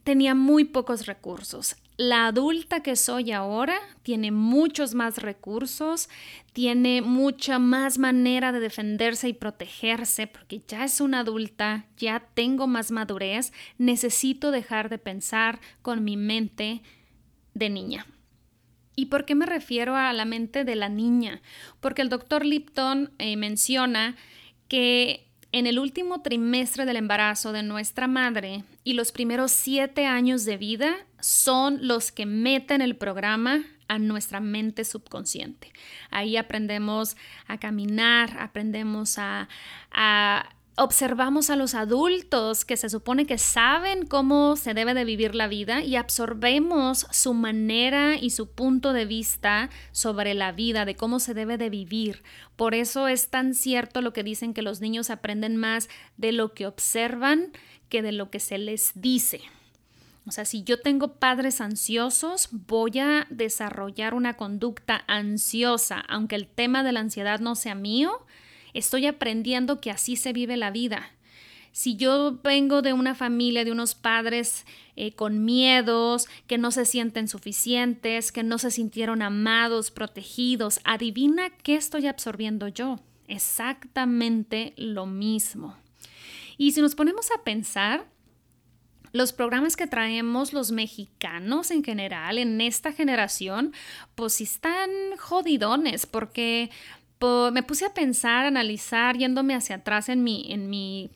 tenía muy pocos recursos. La adulta que soy ahora tiene muchos más recursos, tiene mucha más manera de defenderse y protegerse porque ya es una adulta, ya tengo más madurez, necesito dejar de pensar con mi mente de niña. ¿Y por qué me refiero a la mente de la niña? Porque el doctor Lipton eh, menciona que en el último trimestre del embarazo de nuestra madre y los primeros siete años de vida son los que meten el programa a nuestra mente subconsciente. Ahí aprendemos a caminar, aprendemos a, a observamos a los adultos que se supone que saben cómo se debe de vivir la vida y absorbemos su manera y su punto de vista sobre la vida, de cómo se debe de vivir. Por eso es tan cierto lo que dicen que los niños aprenden más de lo que observan que de lo que se les dice. O sea, si yo tengo padres ansiosos, voy a desarrollar una conducta ansiosa, aunque el tema de la ansiedad no sea mío, Estoy aprendiendo que así se vive la vida. Si yo vengo de una familia, de unos padres eh, con miedos, que no se sienten suficientes, que no se sintieron amados, protegidos, adivina qué estoy absorbiendo yo. Exactamente lo mismo. Y si nos ponemos a pensar, los programas que traemos los mexicanos en general en esta generación, pues están jodidones porque me puse a pensar, a analizar, yéndome hacia atrás en mi, en mi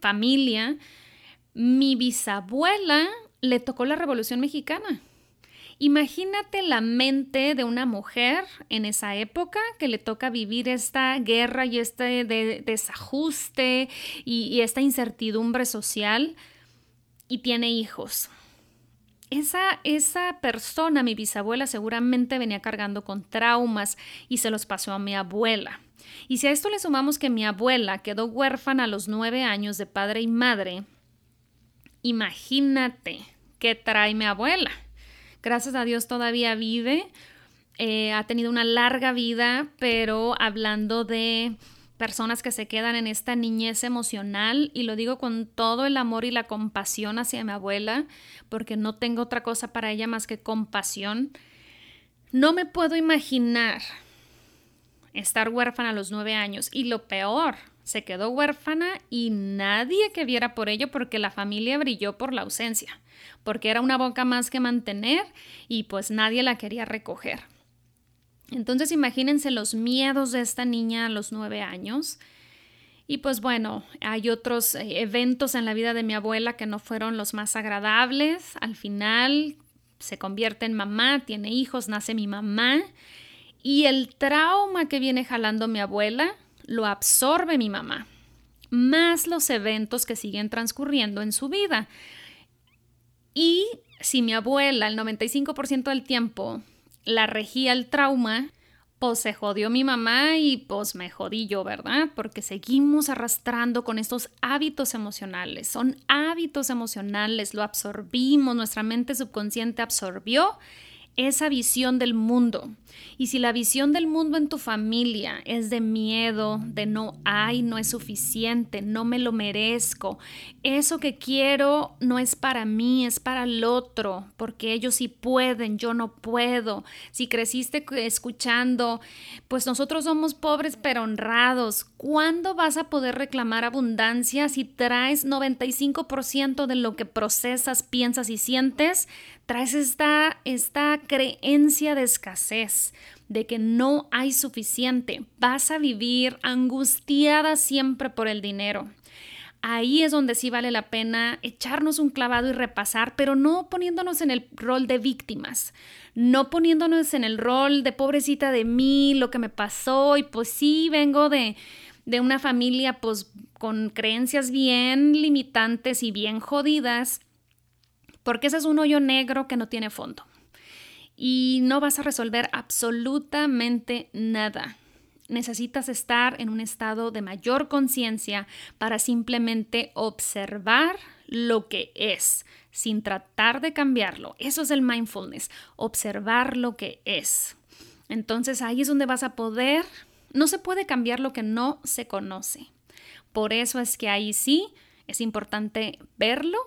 familia. Mi bisabuela le tocó la Revolución Mexicana. Imagínate la mente de una mujer en esa época que le toca vivir esta guerra y este desajuste y esta incertidumbre social y tiene hijos. Esa, esa persona, mi bisabuela, seguramente venía cargando con traumas y se los pasó a mi abuela. Y si a esto le sumamos que mi abuela quedó huérfana a los nueve años de padre y madre, imagínate qué trae mi abuela. Gracias a Dios todavía vive, eh, ha tenido una larga vida, pero hablando de personas que se quedan en esta niñez emocional y lo digo con todo el amor y la compasión hacia mi abuela, porque no tengo otra cosa para ella más que compasión. No me puedo imaginar estar huérfana a los nueve años y lo peor, se quedó huérfana y nadie que viera por ello porque la familia brilló por la ausencia, porque era una boca más que mantener y pues nadie la quería recoger. Entonces imagínense los miedos de esta niña a los nueve años. Y pues bueno, hay otros eh, eventos en la vida de mi abuela que no fueron los más agradables. Al final se convierte en mamá, tiene hijos, nace mi mamá y el trauma que viene jalando mi abuela lo absorbe mi mamá, más los eventos que siguen transcurriendo en su vida. Y si mi abuela el 95% del tiempo la regía el trauma, pues se jodió mi mamá y pues me jodí yo, ¿verdad? Porque seguimos arrastrando con estos hábitos emocionales. Son hábitos emocionales, lo absorbimos, nuestra mente subconsciente absorbió esa visión del mundo. Y si la visión del mundo en tu familia es de miedo, de no hay, no es suficiente, no me lo merezco, eso que quiero no es para mí, es para el otro, porque ellos sí pueden, yo no puedo. Si creciste escuchando, pues nosotros somos pobres pero honrados, ¿cuándo vas a poder reclamar abundancia si traes 95% de lo que procesas, piensas y sientes? Traes esta, esta creencia de escasez, de que no hay suficiente. Vas a vivir angustiada siempre por el dinero. Ahí es donde sí vale la pena echarnos un clavado y repasar, pero no poniéndonos en el rol de víctimas, no poniéndonos en el rol de pobrecita de mí, lo que me pasó y pues sí vengo de, de una familia pues con creencias bien limitantes y bien jodidas, porque ese es un hoyo negro que no tiene fondo y no vas a resolver absolutamente nada. Necesitas estar en un estado de mayor conciencia para simplemente observar lo que es, sin tratar de cambiarlo. Eso es el mindfulness, observar lo que es. Entonces ahí es donde vas a poder, no se puede cambiar lo que no se conoce. Por eso es que ahí sí es importante verlo,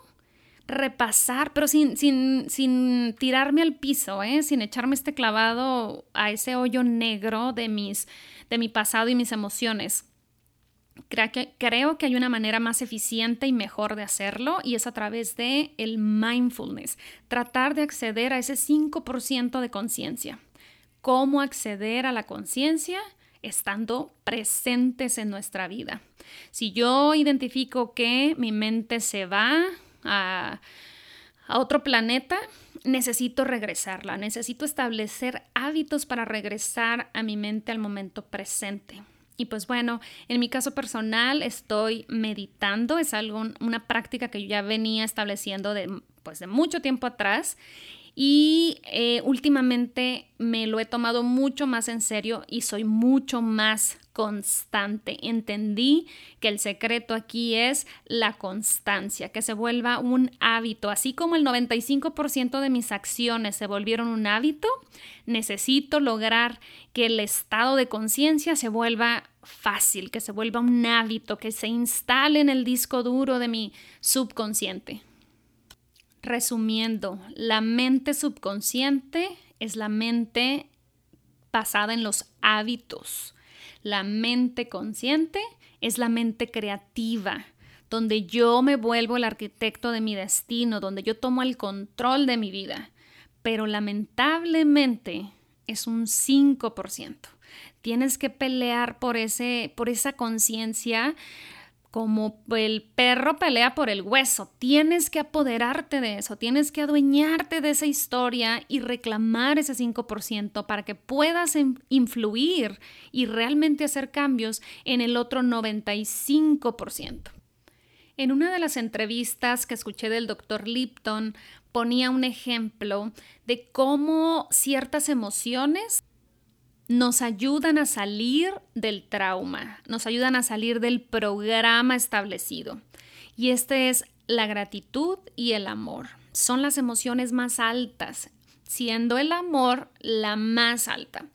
repasar, pero sin, sin, sin tirarme al piso, ¿eh? sin echarme este clavado a ese hoyo negro de, mis, de mi pasado y mis emociones. Creo que, creo que hay una manera más eficiente y mejor de hacerlo y es a través de el mindfulness, tratar de acceder a ese 5% de conciencia. ¿Cómo acceder a la conciencia? estando presentes en nuestra vida. Si yo identifico que mi mente se va a, otro planeta, necesito regresarla, necesito establecer hábitos para regresar a mi mente al momento presente. Y pues bueno, en mi caso personal estoy meditando, es algo, una práctica que yo ya venía estableciendo de, pues de mucho tiempo atrás y eh, últimamente me lo he tomado mucho más en serio y soy mucho más constante. Entendí que el secreto aquí es la constancia, que se vuelva un hábito. Así como el 95% de mis acciones se volvieron un hábito, necesito lograr que el estado de conciencia se vuelva fácil, que se vuelva un hábito, que se instale en el disco duro de mi subconsciente. Resumiendo, la mente subconsciente es la mente basada en los hábitos. La mente consciente es la mente creativa, donde yo me vuelvo el arquitecto de mi destino, donde yo tomo el control de mi vida. Pero lamentablemente es un 5%. Tienes que pelear por, ese, por esa conciencia como el perro pelea por el hueso. Tienes que apoderarte de eso, tienes que adueñarte de esa historia y reclamar ese 5% para que puedas influir y realmente hacer cambios en el otro 95%. En una de las entrevistas que escuché del doctor Lipton, ponía un ejemplo de cómo ciertas emociones nos ayudan a salir del trauma, nos ayudan a salir del programa establecido. Y este es la gratitud y el amor. Son las emociones más altas, siendo el amor la más alta.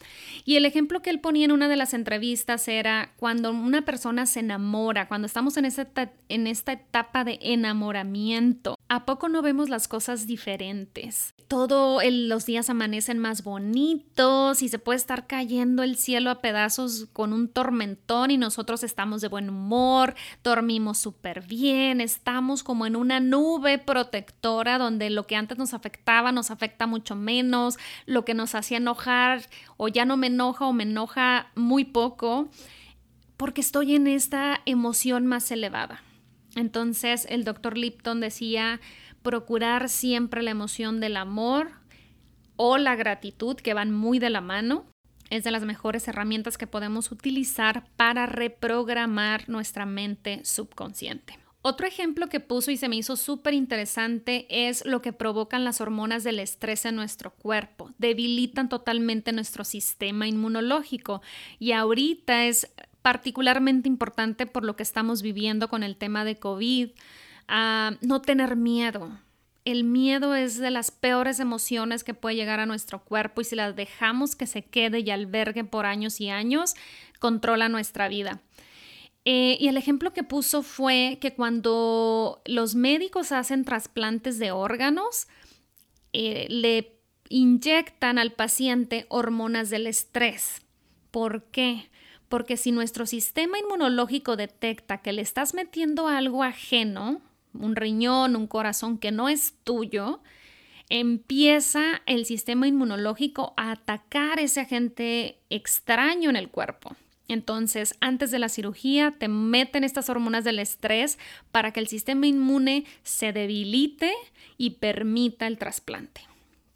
Y el ejemplo que él ponía en una de las entrevistas era cuando una persona se enamora, cuando estamos en esta, en esta etapa de enamoramiento. ¿A poco no vemos las cosas diferentes? Todos los días amanecen más bonitos y se puede estar cayendo el cielo a pedazos con un tormentón y nosotros estamos de buen humor, dormimos súper bien, estamos como en una nube protectora donde lo que antes nos afectaba nos afecta mucho menos, lo que nos hacía enojar o ya no me enoja o me enoja muy poco porque estoy en esta emoción más elevada. Entonces el doctor Lipton decía procurar siempre la emoción del amor, o la gratitud, que van muy de la mano. Es de las mejores herramientas que podemos utilizar para reprogramar nuestra mente subconsciente. Otro ejemplo que puso y se me hizo súper interesante es lo que provocan las hormonas del estrés en nuestro cuerpo. Debilitan totalmente nuestro sistema inmunológico y ahorita es particularmente importante por lo que estamos viviendo con el tema de COVID, ah, no tener miedo. El miedo es de las peores emociones que puede llegar a nuestro cuerpo y si las dejamos que se quede y albergue por años y años, controla nuestra vida. Eh, y el ejemplo que puso fue que cuando los médicos hacen trasplantes de órganos, eh, le inyectan al paciente hormonas del estrés. ¿Por qué? Porque si nuestro sistema inmunológico detecta que le estás metiendo algo ajeno, un riñón, un corazón que no es tuyo, empieza el sistema inmunológico a atacar ese agente extraño en el cuerpo. Entonces, antes de la cirugía, te meten estas hormonas del estrés para que el sistema inmune se debilite y permita el trasplante.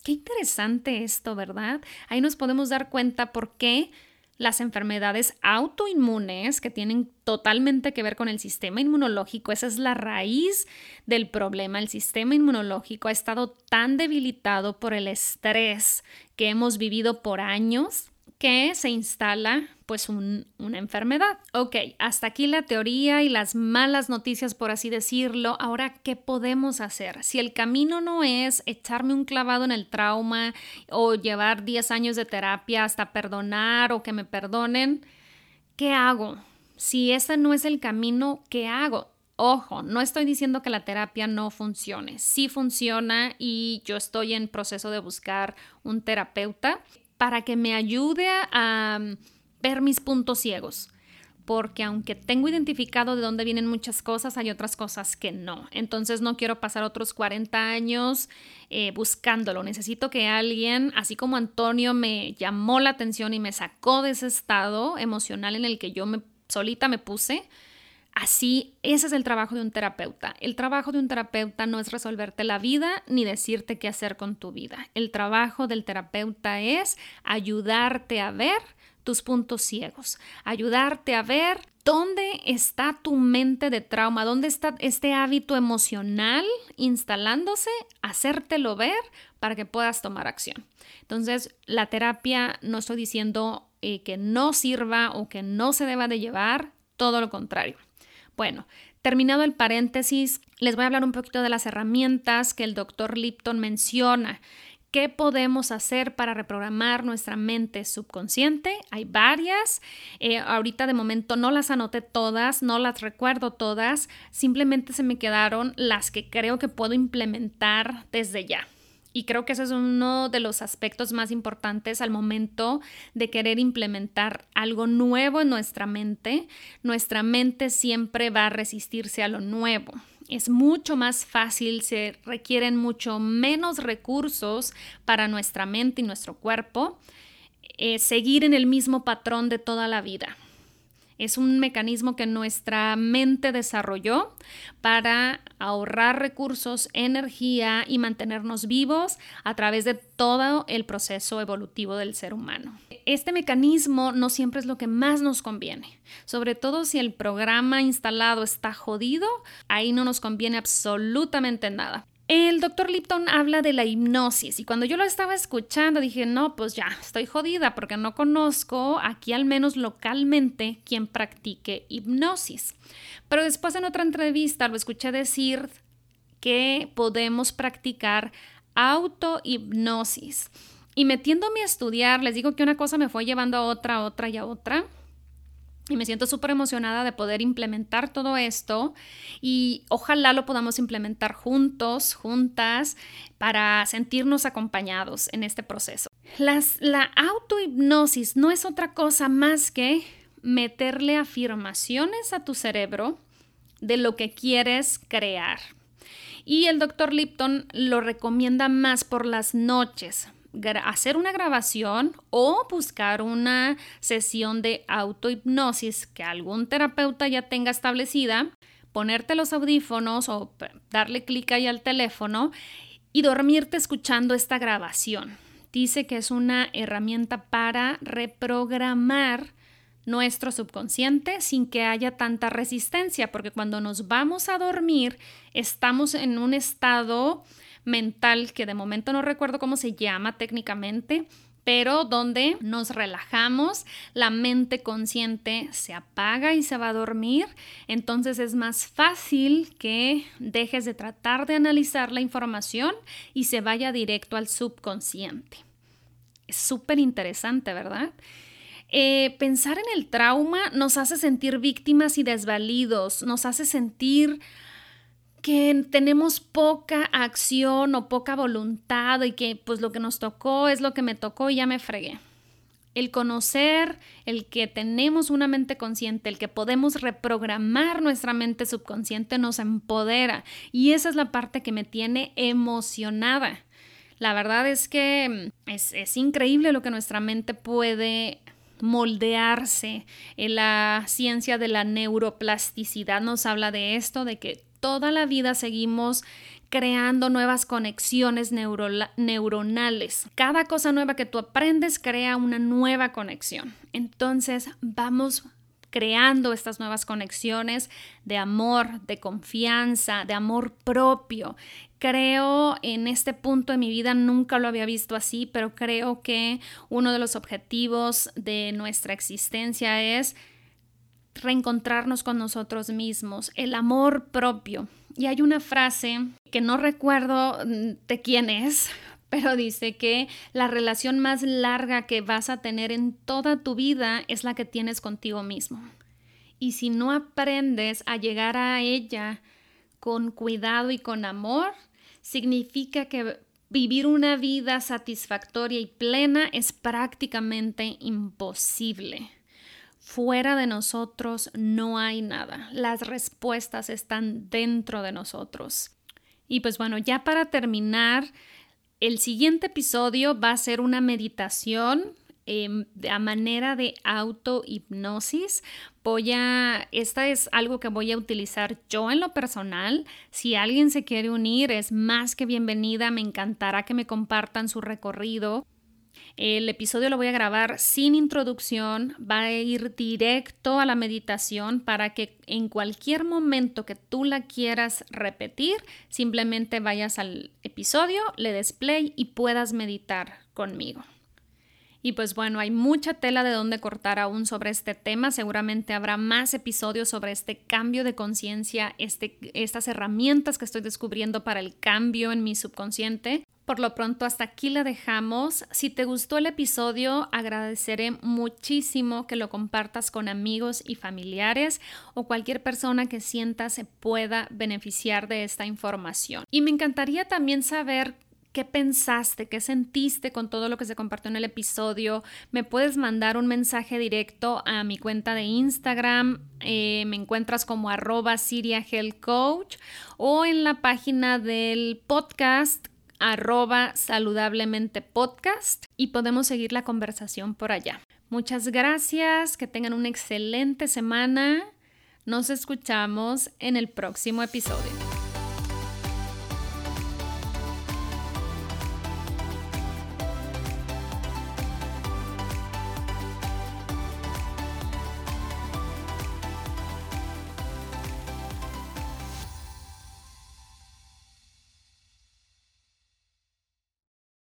Qué interesante esto, ¿verdad? Ahí nos podemos dar cuenta por qué las enfermedades autoinmunes que tienen totalmente que ver con el sistema inmunológico, esa es la raíz del problema. El sistema inmunológico ha estado tan debilitado por el estrés que hemos vivido por años que se instala pues una enfermedad. Ok, hasta aquí la teoría y las malas noticias, por así decirlo. Ahora, ¿qué podemos hacer? Si el camino no es echarme un clavado en el trauma o llevar 10 años de terapia hasta perdonar o que me perdonen, ¿qué hago? Si ese no es el camino, ¿qué hago? Ojo, no estoy diciendo que la terapia no funcione. Sí funciona y yo estoy en proceso de buscar un terapeuta para que me ayude a ver mis puntos ciegos. Porque aunque tengo identificado de dónde vienen muchas cosas, hay otras cosas que no. Entonces no quiero pasar otros 40 años eh, buscándolo. Necesito que alguien, así como Antonio me llamó la atención y me sacó de ese estado emocional en el que yo me, solita me puse, Así, ese es el trabajo de un terapeuta. El trabajo de un terapeuta no es resolverte la vida ni decirte qué hacer con tu vida. El trabajo del terapeuta es ayudarte a ver tus puntos ciegos, ayudarte a ver dónde está tu mente de trauma, dónde está este hábito emocional instalándose, hacértelo ver para que puedas tomar acción. Entonces, la terapia no estoy diciendo eh, que no sirva o que no se deba de llevar, todo lo contrario. Bueno, terminado el paréntesis, les voy a hablar un poquito de las herramientas que el doctor Lipton menciona. ¿Qué podemos hacer para reprogramar nuestra mente subconsciente? Hay varias. Eh, ahorita de momento no las anoté todas, no las recuerdo todas. Simplemente se me quedaron las que creo que puedo implementar desde ya. Y creo que ese es uno de los aspectos más importantes al momento de querer implementar algo nuevo en nuestra mente. Nuestra mente siempre va a resistirse a lo nuevo. Es mucho más fácil, se requieren mucho menos recursos para nuestra mente y nuestro cuerpo eh, seguir en el mismo patrón de toda la vida. Es un mecanismo que nuestra mente desarrolló para ahorrar recursos, energía y mantenernos vivos a través de todo el proceso evolutivo del ser humano. Este mecanismo no siempre es lo que más nos conviene, sobre todo si el programa instalado está jodido, ahí no nos conviene absolutamente nada. El doctor Lipton habla de la hipnosis y cuando yo lo estaba escuchando dije, no, pues ya, estoy jodida porque no conozco aquí al menos localmente quien practique hipnosis. Pero después en otra entrevista lo escuché decir que podemos practicar autohipnosis. Y metiéndome a estudiar, les digo que una cosa me fue llevando a otra, a otra y a otra y me siento súper emocionada de poder implementar todo esto y ojalá lo podamos implementar juntos, juntas, para sentirnos acompañados en este proceso. La autohipnosis no es otra cosa más que meterle afirmaciones a tu cerebro de lo que quieres crear. Y el doctor Lipton lo recomienda más por las noches, hacer una grabación o buscar una sesión de autohipnosis que algún terapeuta ya tenga establecida, ponerte los audífonos o darle clic ahí al teléfono y dormirte escuchando esta grabación. dice que es una herramienta para reprogramar nuestro subconsciente sin que haya tanta resistencia, porque cuando nos vamos a dormir estamos en un estado mental que de momento no recuerdo cómo se llama técnicamente, pero donde nos relajamos, la mente consciente se apaga y se va a dormir, entonces es más fácil que dejes de tratar de analizar la información y se vaya directo al subconsciente. Es súper interesante, ¿verdad? Eh, pensar en el trauma nos hace sentir víctimas y desvalidos, nos hace sentir que tenemos poca acción o poca voluntad y que pues lo que nos tocó es lo que me tocó y ya me fregué. El conocer, el que tenemos una mente consciente, el que podemos reprogramar nuestra mente subconsciente nos empodera y esa es la parte que me tiene emocionada. La verdad es que mm, es, es increíble lo que nuestra mente puede moldearse. En la ciencia de la neuroplasticidad nos habla de esto, de que toda la vida seguimos creando nuevas conexiones neuronales. Cada cosa nueva que tú aprendes crea una nueva conexión. Entonces vamos creando estas nuevas conexiones de amor, de confianza, de amor propio. Creo en este punto de mi vida, nunca lo había visto así, pero creo que uno de los objetivos de nuestra existencia es reencontrarnos con nosotros mismos, el amor propio. Y hay una frase que no recuerdo mm, de quién es, pero dice que la relación más larga que vas a tener en toda tu vida es la que tienes contigo mismo. Y si no aprendes a llegar a ella con cuidado y con amor, significa que vivir una vida satisfactoria y plena es prácticamente imposible. Fuera de nosotros no hay nada. Las respuestas están dentro de nosotros. Y pues bueno, ya para terminar, el siguiente episodio va a ser una meditación eh, a manera de autohipnosis. Voy a, esta es algo que voy a utilizar yo en lo personal. Si alguien se quiere unir, es más que bienvenida. Me encantará que me compartan su recorrido. El episodio lo voy a grabar sin introducción, va a ir directo a la meditación para que en cualquier momento que tú la quieras repetir, simplemente vayas al episodio, le des play y puedas meditar conmigo. Y pues bueno, hay mucha tela de donde cortar aún sobre este tema. Seguramente habrá más episodios sobre este cambio de conciencia, este, estas herramientas que estoy descubriendo para el cambio en mi subconsciente. Por lo pronto, hasta aquí la dejamos. Si te gustó el episodio, agradeceré muchísimo que lo compartas con amigos y familiares o cualquier persona que sienta se pueda beneficiar de esta información. Y me encantaría también saber qué pensaste, qué sentiste con todo lo que se compartió en el episodio. Me puedes mandar un mensaje directo a mi cuenta de Instagram. Eh, me encuentras como arroba Siria Coach o en la página del podcast arroba saludablemente podcast y podemos seguir la conversación por allá. Muchas gracias, que tengan una excelente semana. Nos escuchamos en el próximo episodio.